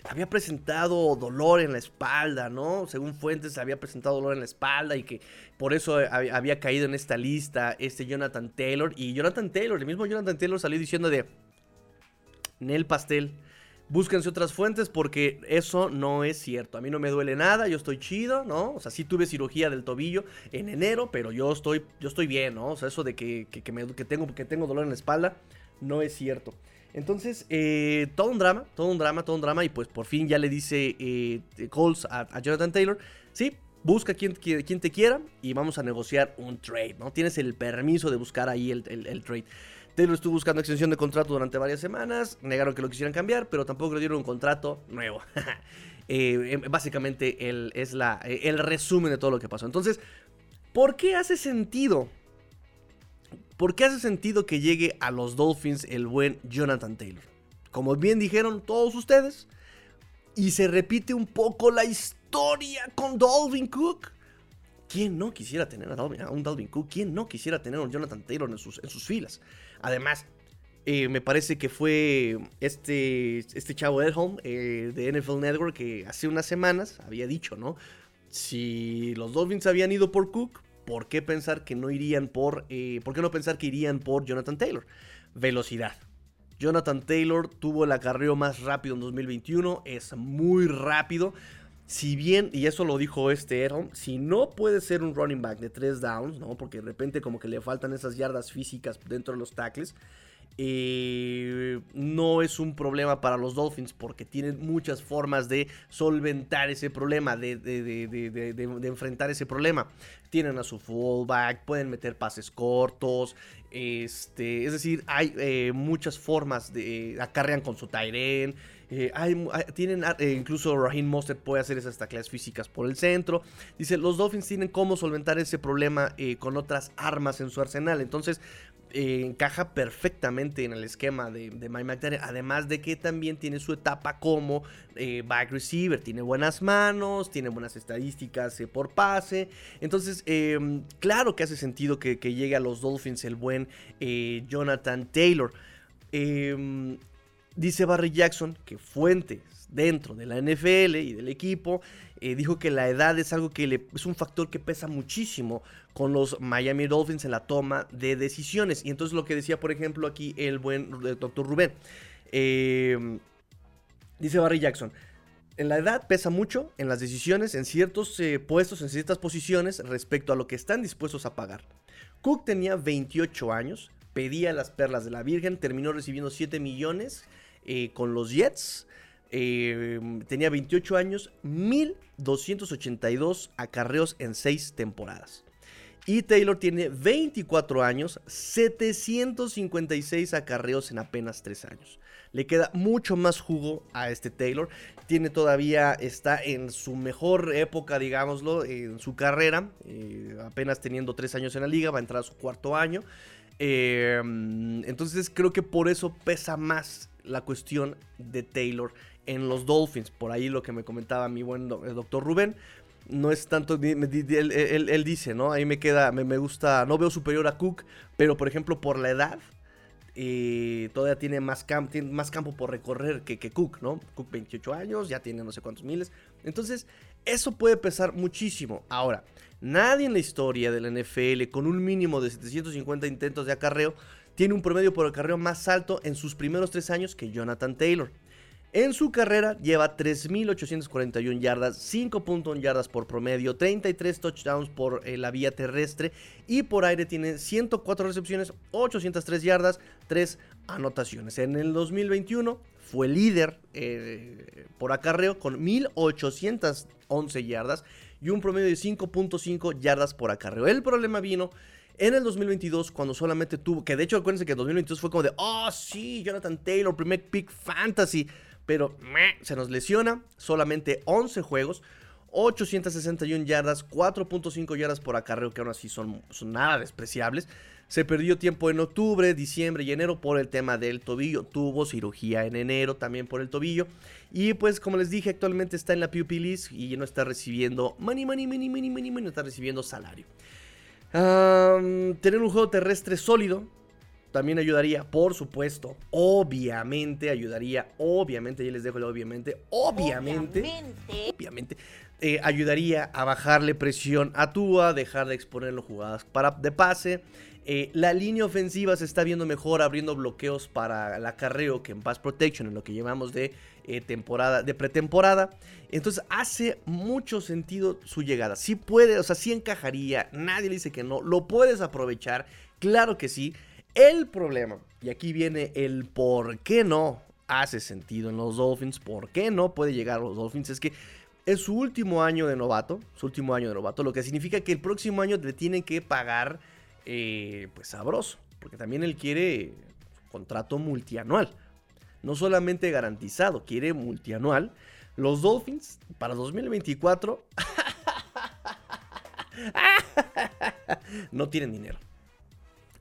había presentado dolor en la espalda, ¿no? Según fuentes había presentado dolor en la espalda y que por eso había caído en esta lista este Jonathan Taylor. Y Jonathan Taylor, el mismo Jonathan Taylor salió diciendo de... Nel Pastel búsquense otras fuentes porque eso no es cierto. A mí no me duele nada, yo estoy chido, ¿no? O sea, sí tuve cirugía del tobillo en enero, pero yo estoy, yo estoy bien, ¿no? O sea, eso de que, me, tengo, que tengo dolor en la espalda no es cierto. Entonces, eh, todo un drama, todo un drama, todo un drama. Y pues por fin ya le dice eh, a, Jonathan Taylor, sí, busca quien, quien te quiera y vamos a negociar un trade, ¿no? Tienes el permiso de buscar ahí el, el, trade. Taylor estuvo buscando extensión de contrato durante varias semanas, negaron que lo quisieran cambiar, pero tampoco le dieron un contrato nuevo. Eh, em, básicamente el, es la, eh, el resumen de todo lo que pasó. Entonces, ¿por qué hace sentido? ¿Por qué hace sentido que llegue a los Dolphins el buen Jonathan Taylor? Como bien dijeron todos ustedes, y se repite un poco la historia con Dalvin Cook. ¿Quién no quisiera tener a, un Dalvin Cook? ¿Quién no quisiera tener a un Jonathan Taylor en sus filas? Además, eh, me parece que fue este, este chavo Edholm eh, de NFL Network que hace unas semanas había dicho, ¿no? Si los Dolphins habían ido por Cook, ¿por qué pensar que no irían por... Eh, ¿Por qué no pensar que irían por Jonathan Taylor? Velocidad. Jonathan Taylor tuvo el acarreo más rápido en 2021, es muy rápido. Si bien, y eso lo dijo este Aaron, si no puede ser un running back de tres downs, ¿no? Porque de repente como que le faltan esas yardas físicas dentro de los tackles. Eh, no es un problema para los Dolphins porque tienen muchas formas de solventar ese problema, de, enfrentar ese problema. Tienen a su fullback, pueden meter pases cortos, este, es decir, hay eh, muchas formas de acarrean con su Tyren. Eh, hay, tienen incluso Raheem Mostert puede hacer esas tacleas físicas por el centro. Dice, los Dolphins tienen cómo solventar ese problema con otras armas en su arsenal. Entonces, eh, encaja perfectamente en el esquema de, Mike McDaniel. Además de que también tiene su etapa como eh, back receiver. Tiene buenas manos, tiene buenas estadísticas eh, por pase. Entonces, em, claro que hace sentido que, llegue a los Dolphins el buen Jonathan Taylor. Em, dice Barry Jackson que fuentes dentro de la NFL y del equipo eh, dijo que la edad es algo que es un factor que pesa muchísimo con los Miami Dolphins en la toma de decisiones. Y entonces lo que decía, por ejemplo, aquí el buen doctor Rubén. Em, dice Barry Jackson. En la edad pesa mucho en las decisiones, en ciertos eh, puestos, en ciertas posiciones respecto a lo que están dispuestos a pagar. Cook tenía 28 años, pedía las perlas de la Virgen, terminó recibiendo 7 millones eh, con los Jets. Em, tenía 28 años, 1282 acarreos en 6 temporadas. Y Taylor tiene 24 años, 756 acarreos en apenas 3 años. Le queda mucho más jugo a este Taylor. Tiene todavía, está en su mejor época, digámoslo, en su carrera. Eh, apenas teniendo 3 años en la liga, va a entrar a su cuarto año. Entonces creo que por eso pesa más la cuestión de Taylor en los Dolphins. Por ahí lo que me comentaba mi buen doctor Rubén. No es tanto, él, dice, ¿no? Ahí me queda, me, gusta, no veo superior a Cook, pero por ejemplo por la edad, eh, todavía tiene más, más campo por recorrer que, que, Cook, ¿no? Cook 28 años, ya tiene no sé cuántos miles. Entonces, eso puede pesar muchísimo. Ahora, nadie en la historia de la NFL con un mínimo de 750 intentos de acarreo tiene un promedio por acarreo más alto en sus primeros tres años que Jonathan Taylor. En su carrera lleva 3.841 yardas, 5.1 yardas por promedio, 33 touchdowns por eh, la vía terrestre y por aire tiene 104 recepciones, 803 yardas, 3 anotaciones. En el 2021 fue líder eh, por acarreo con 1.811 yardas y un promedio de 5.5 yardas por acarreo. El problema vino en el 2022, cuando solamente tuvo, que de hecho acuérdense que el 2022 fue como de, oh sí, Jonathan Taylor, primer pick fantasy pero se nos lesiona. Solamente 11 juegos. 861 yardas, 4.5 yardas por acarreo, que aún así son, nada despreciables. Se perdió tiempo en octubre, diciembre y enero por el tema del tobillo. Tuvo cirugía en enero también por el tobillo. Y pues, como les dije, actualmente está en la PUP list y no está recibiendo money, money, money, money, money, money, no está recibiendo salario. Tener un juego terrestre sólido también ayudaría, por supuesto, obviamente ayudaría, obviamente, ya les dejo el obviamente, obviamente, obviamente, eh, ayudaría a bajarle presión a Tua, dejar de exponerlo jugadas para, de pase. Eh, la línea ofensiva se está viendo mejor abriendo bloqueos para el acarreo que en Pass Protection, en lo que llevamos de eh, temporada, de pretemporada. Entonces hace mucho sentido su llegada. Si puede, o sea, si encajaría, nadie le dice que no, lo puedes aprovechar, claro que sí. El problema, y aquí viene el por qué no hace sentido en los Dolphins, por qué no puede llegar a los Dolphins, es que Es su último año de novato, su último año de novato, lo que significa que el próximo año le tienen que pagar, eh, pues sabroso, porque también él quiere contrato multianual, no solamente garantizado, quiere multianual. Los Dolphins para 2024 no tienen dinero.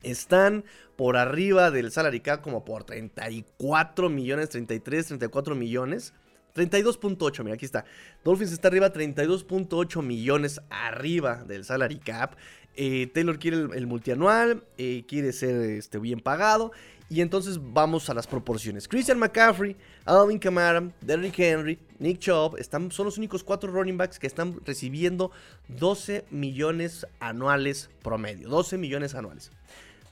Están por arriba del salary cap como por 34 millones, 33, 34 millones. 32.8, mira, aquí está. Dolphins está arriba, 32.8 millones arriba del salary cap. Eh, Taylor quiere el, multianual, eh, quiere ser este, bien pagado. Y entonces vamos a las proporciones. Christian McCaffrey, Alvin Kamara, Derrick Henry, Nick Chubb están, son los únicos cuatro running backs que están recibiendo 12 millones anuales promedio. 12 millones anuales.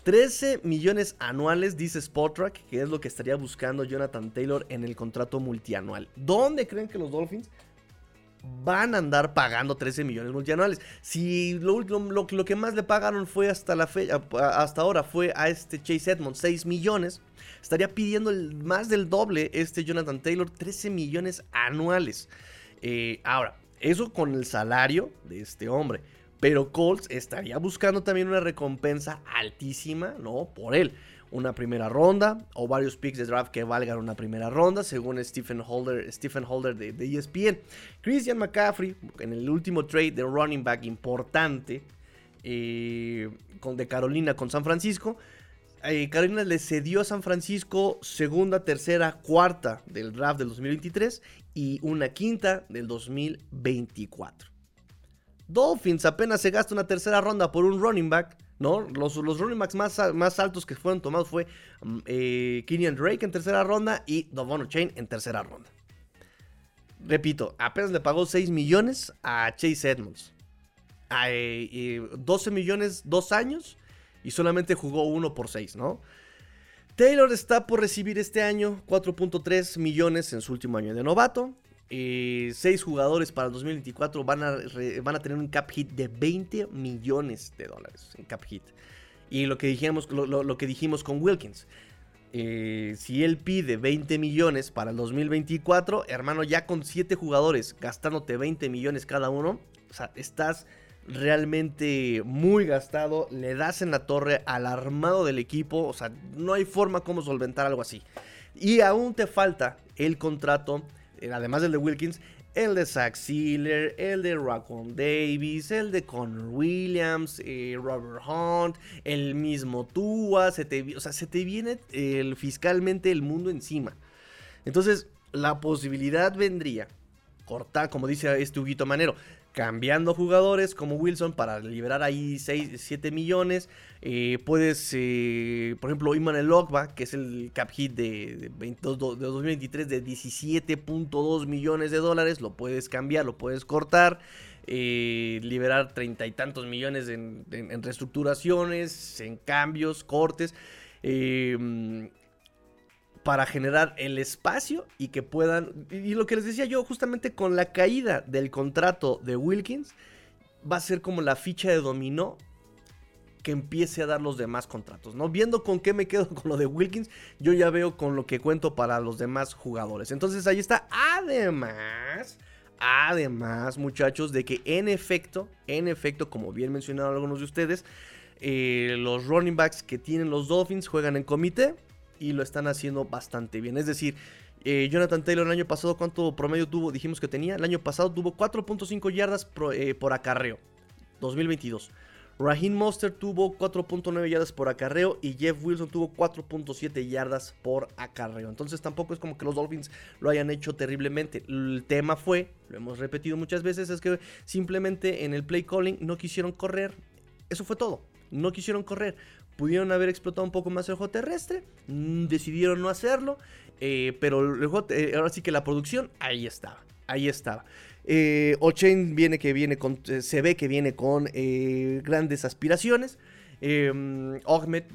13 millones anuales, dice Spotrack, que es lo que estaría buscando Jonathan Taylor en el contrato multianual. ¿Dónde creen que los Dolphins van a andar pagando 13 millones multianuales. Si lo, lo, que más le pagaron fue hasta la fecha, hasta ahora fue a este Chase Edmonds 6 millones, estaría pidiendo más del doble este Jonathan Taylor 13 millones anuales. Eh, ahora, eso con el salario de este hombre. Pero Colts estaría buscando también una recompensa altísima, ¿no? Por él una primera ronda o varios picks de draft que valgan una primera ronda, según Stephen Holder, Stephen Holder de, ESPN. E Christian McCaffrey, en el último trade de running back importante eh, con, de Carolina con San Francisco, eh, Carolina le cedió a San Francisco segunda, tercera, cuarta del draft del 2023 y una quinta del 2024. Dolphins apenas se gasta una tercera ronda por un running back ¿no? Los, los running backs más, más altos que fueron tomados fue mm, eh, Kenyan Drake en tercera ronda y Dovono Chain en tercera ronda. Repito, apenas le pagó 6 millones a Chase Edmonds. 12 eh, millones dos años y solamente jugó uno por 6, ¿no? Taylor está por recibir este año 4.3 millones en su último año de novato. Eh, seis jugadores para el 2024 van a, van a tener un cap hit de 20 millones de dólares en cap hit. Y lo que dijimos, lo, que dijimos con Wilkins. Eh, si él pide 20 millones para el 2024, hermano, ya con 7 jugadores gastándote 20 millones cada uno, estás realmente muy gastado, le das en la torre al armado del equipo, o sea, no hay forma como solventar algo así. Y aún te falta el contrato además del de Wilkins, el de Zach Sealer, el de Raccoon Davis, el de Connor Williams, eh, Robert Hunt, el mismo Tua, se te, o sea, se te viene el, fiscalmente el mundo encima. Entonces, la posibilidad vendría, cortar, como dice este Huguito Manero, cambiando jugadores como Wilson para liberar ahí 6, 7 millones. Eh, puedes, eh, por ejemplo, Iman Ogba, que es el cap hit de, 2023 de 17.2 millones de dólares, lo puedes cambiar, lo puedes cortar. Eh, liberar treinta y tantos millones en, reestructuraciones, en cambios, cortes para generar el espacio y que puedan... Y lo que les decía yo, justamente con la caída del contrato de Wilkins, va a ser como la ficha de dominó que empiece a dar los demás contratos, ¿no? Viendo con qué me quedo con lo de Wilkins, yo ya veo con lo que cuento para los demás jugadores. Entonces ahí está. Además, además, muchachos, de que en efecto, en efecto, como bien mencionaron algunos de ustedes, eh, los running backs que tienen los Dolphins juegan en comité y lo están haciendo bastante bien. Es decir, eh, Jonathan Taylor el año pasado, ¿cuánto promedio tuvo? Dijimos que tenía. El año pasado tuvo 4.5 yardas eh, por acarreo. 2022. Raheem Monster tuvo 4.9 yardas por acarreo y Jeff Wilson tuvo 4.7 yardas por acarreo. Entonces tampoco es como que los Dolphins lo hayan hecho terriblemente. El tema fue, lo hemos repetido muchas veces, es que simplemente en el play calling no quisieron correr. Eso fue todo. No quisieron correr. Pudieron haber explotado un poco más el juego terrestre, mm, decidieron no hacerlo, eh, pero eh, ahora sí que la producción, ahí estaba, ahí estaba. Eh, Ochain viene que viene con, eh, se ve que viene con grandes aspiraciones. Eh,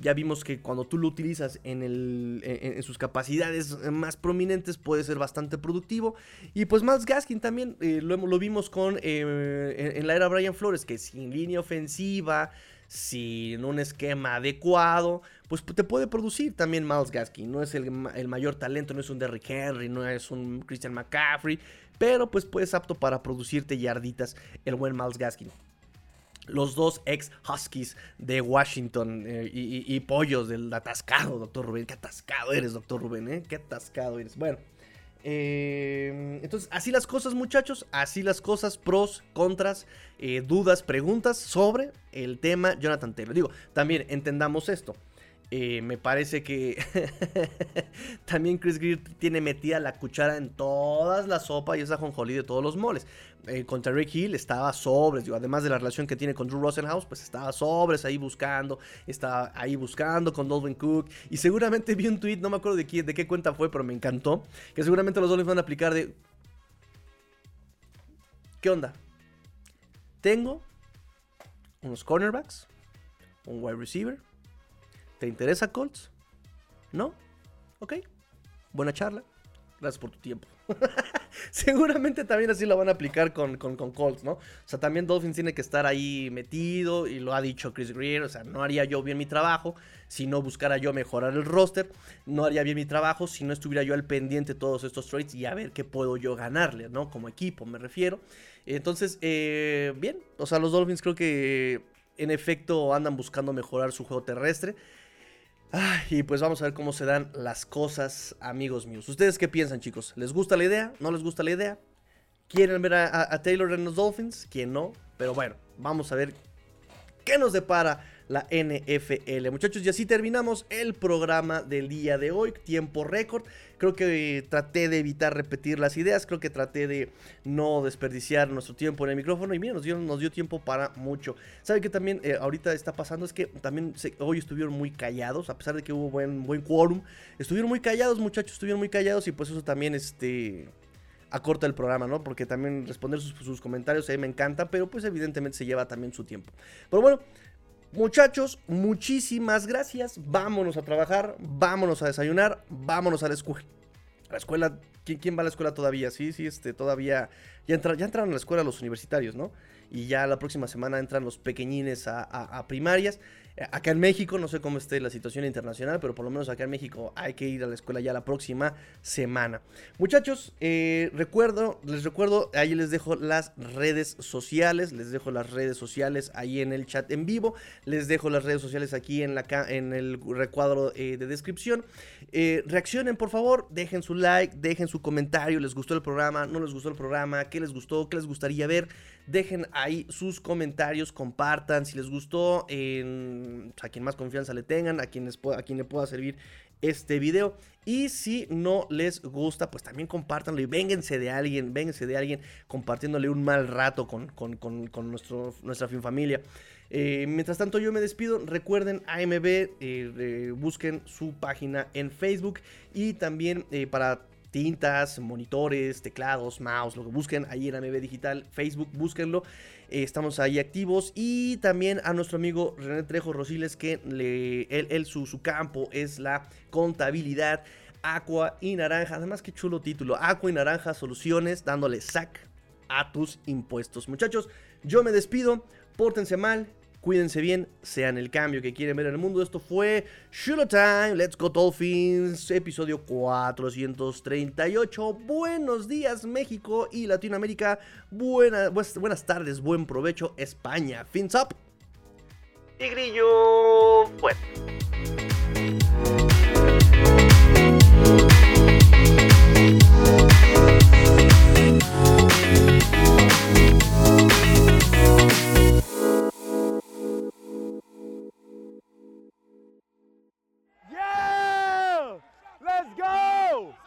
ya vimos que cuando tú lo utilizas en, sus capacidades más prominentes puede ser bastante productivo. Y pues más Gaskin también lo, vimos con en, la era Brian Flores, que sin línea ofensiva, sin un esquema adecuado, pues te puede producir también Miles Gaskin. No es el, mayor talento, no es un Derrick Henry, no es un Christian McCaffrey, pero pues pues apto para producirte yarditas el buen Miles Gaskin los dos ex Huskies de Washington eh, y, pollos del atascado, doctor Rubén. Qué atascado eres, doctor Rubén, ¿eh? Qué atascado eres. Bueno, eh, entonces, así las cosas, muchachos. Así las cosas, pros, contras, eh, dudas, preguntas sobre el tema Jonathan Taylor. Digo, también entendamos esto. Eh, me parece que también Chris Greer tiene metida la cuchara en todas las sopas y esa jonjolí de todos los moles. Eh, contra Rick Hill estaba sobres, además de la relación que tiene con Drew Rosenhaus, pues estaba sobres ahí buscando, estaba ahí buscando con Dolvin Cook. Y seguramente vi un tweet, no me acuerdo de, quién, de qué cuenta fue, pero me encantó, que seguramente los Dolphins van a aplicar de... ¿Qué onda? Tengo unos cornerbacks, un wide receiver, ¿Te interesa Colts? ¿No? Ok. Buena charla. Gracias por tu tiempo. Seguramente también así lo van a aplicar con, con, Colts, ¿no? O sea, también Dolphins tiene que estar ahí metido y lo ha dicho Chris Greer. O sea, no haría yo bien mi trabajo si no buscara yo mejorar el roster. No haría bien mi trabajo si no estuviera yo al pendiente de todos estos trades y a ver qué puedo yo ganarle, ¿no? Como equipo, me refiero. Entonces, eh, bien. O sea, los Dolphins creo que en efecto andan buscando mejorar su juego terrestre y pues vamos a ver cómo se dan las cosas, amigos míos. ¿Ustedes qué piensan, chicos? ¿Les gusta la idea? ¿No les gusta la idea? ¿Quieren ver a, a Taylor en los Dolphins? ¿Quién no? Pero bueno, vamos a ver qué nos depara la NFL. Muchachos, y así terminamos el programa del día de hoy, tiempo récord. Creo que traté de evitar repetir las ideas, creo que traté de no desperdiciar nuestro tiempo en el micrófono y mira, nos dio, nos dio tiempo para mucho. ¿Sabe qué también eh, ahorita está pasando? Es que también hoy estuvieron muy callados, a pesar de que hubo buen, buen quórum, estuvieron muy callados muchachos, estuvieron muy callados y pues eso también este acorta el programa, ¿no? Porque también responder sus, sus, comentarios a mí me encanta, pero pues evidentemente se lleva también su tiempo. Pero bueno, Muchachos, muchísimas gracias. Vámonos a trabajar, vámonos a desayunar, vámonos a la escuela. la escuela, ¿quién, va a la escuela todavía? Sí, sí, este, todavía. Ya, ya entraron a la escuela los universitarios, ¿no? Y ya la próxima semana entran los pequeñines a primarias. Eh, acá en México, no sé cómo esté la situación internacional, pero por lo menos acá en México hay que ir a la escuela ya la próxima semana. Muchachos, eh, recuerdo, les recuerdo, ahí les dejo las redes sociales, les dejo las redes sociales ahí en el chat en vivo, les dejo las redes sociales aquí en, la, en el recuadro eh, de descripción. reaccionen, por favor, dejen su like, dejen su comentario, les gustó el programa, no les gustó el programa, qué les gustó, qué les gustaría ver. Dejen ahí sus comentarios, compartan si les gustó, a quien más confianza le tengan, a quien, a quien le pueda servir este video. Y si no les gusta, pues también compártanlo y vénganse de alguien, vénganse de alguien compartiéndole un mal rato con, con, nuestro, nuestra fin familia. Eh, mientras tanto yo me despido, recuerden AMB, eh, busquen su página en Facebook y también eh, para tintas, monitores, teclados, mouse, lo que busquen ahí en AMB Digital, Facebook, búsquenlo. Eh, estamos ahí activos. Y también a nuestro amigo René Trejo Rosiles, que le, él, su, su campo es la contabilidad. Aqua y Naranja, además que chulo título, Aqua y Naranja Soluciones, dándole sac a tus impuestos. Muchachos, yo me despido, pórtense mal, Cuídense bien, sean el cambio que quieren ver en el mundo. Esto fue Shula Time, Let's Go Dolphins, episodio 438. Buenos días México y Latinoamérica. buenas tardes, buen provecho España. Fins up. Tigrillo, bueno.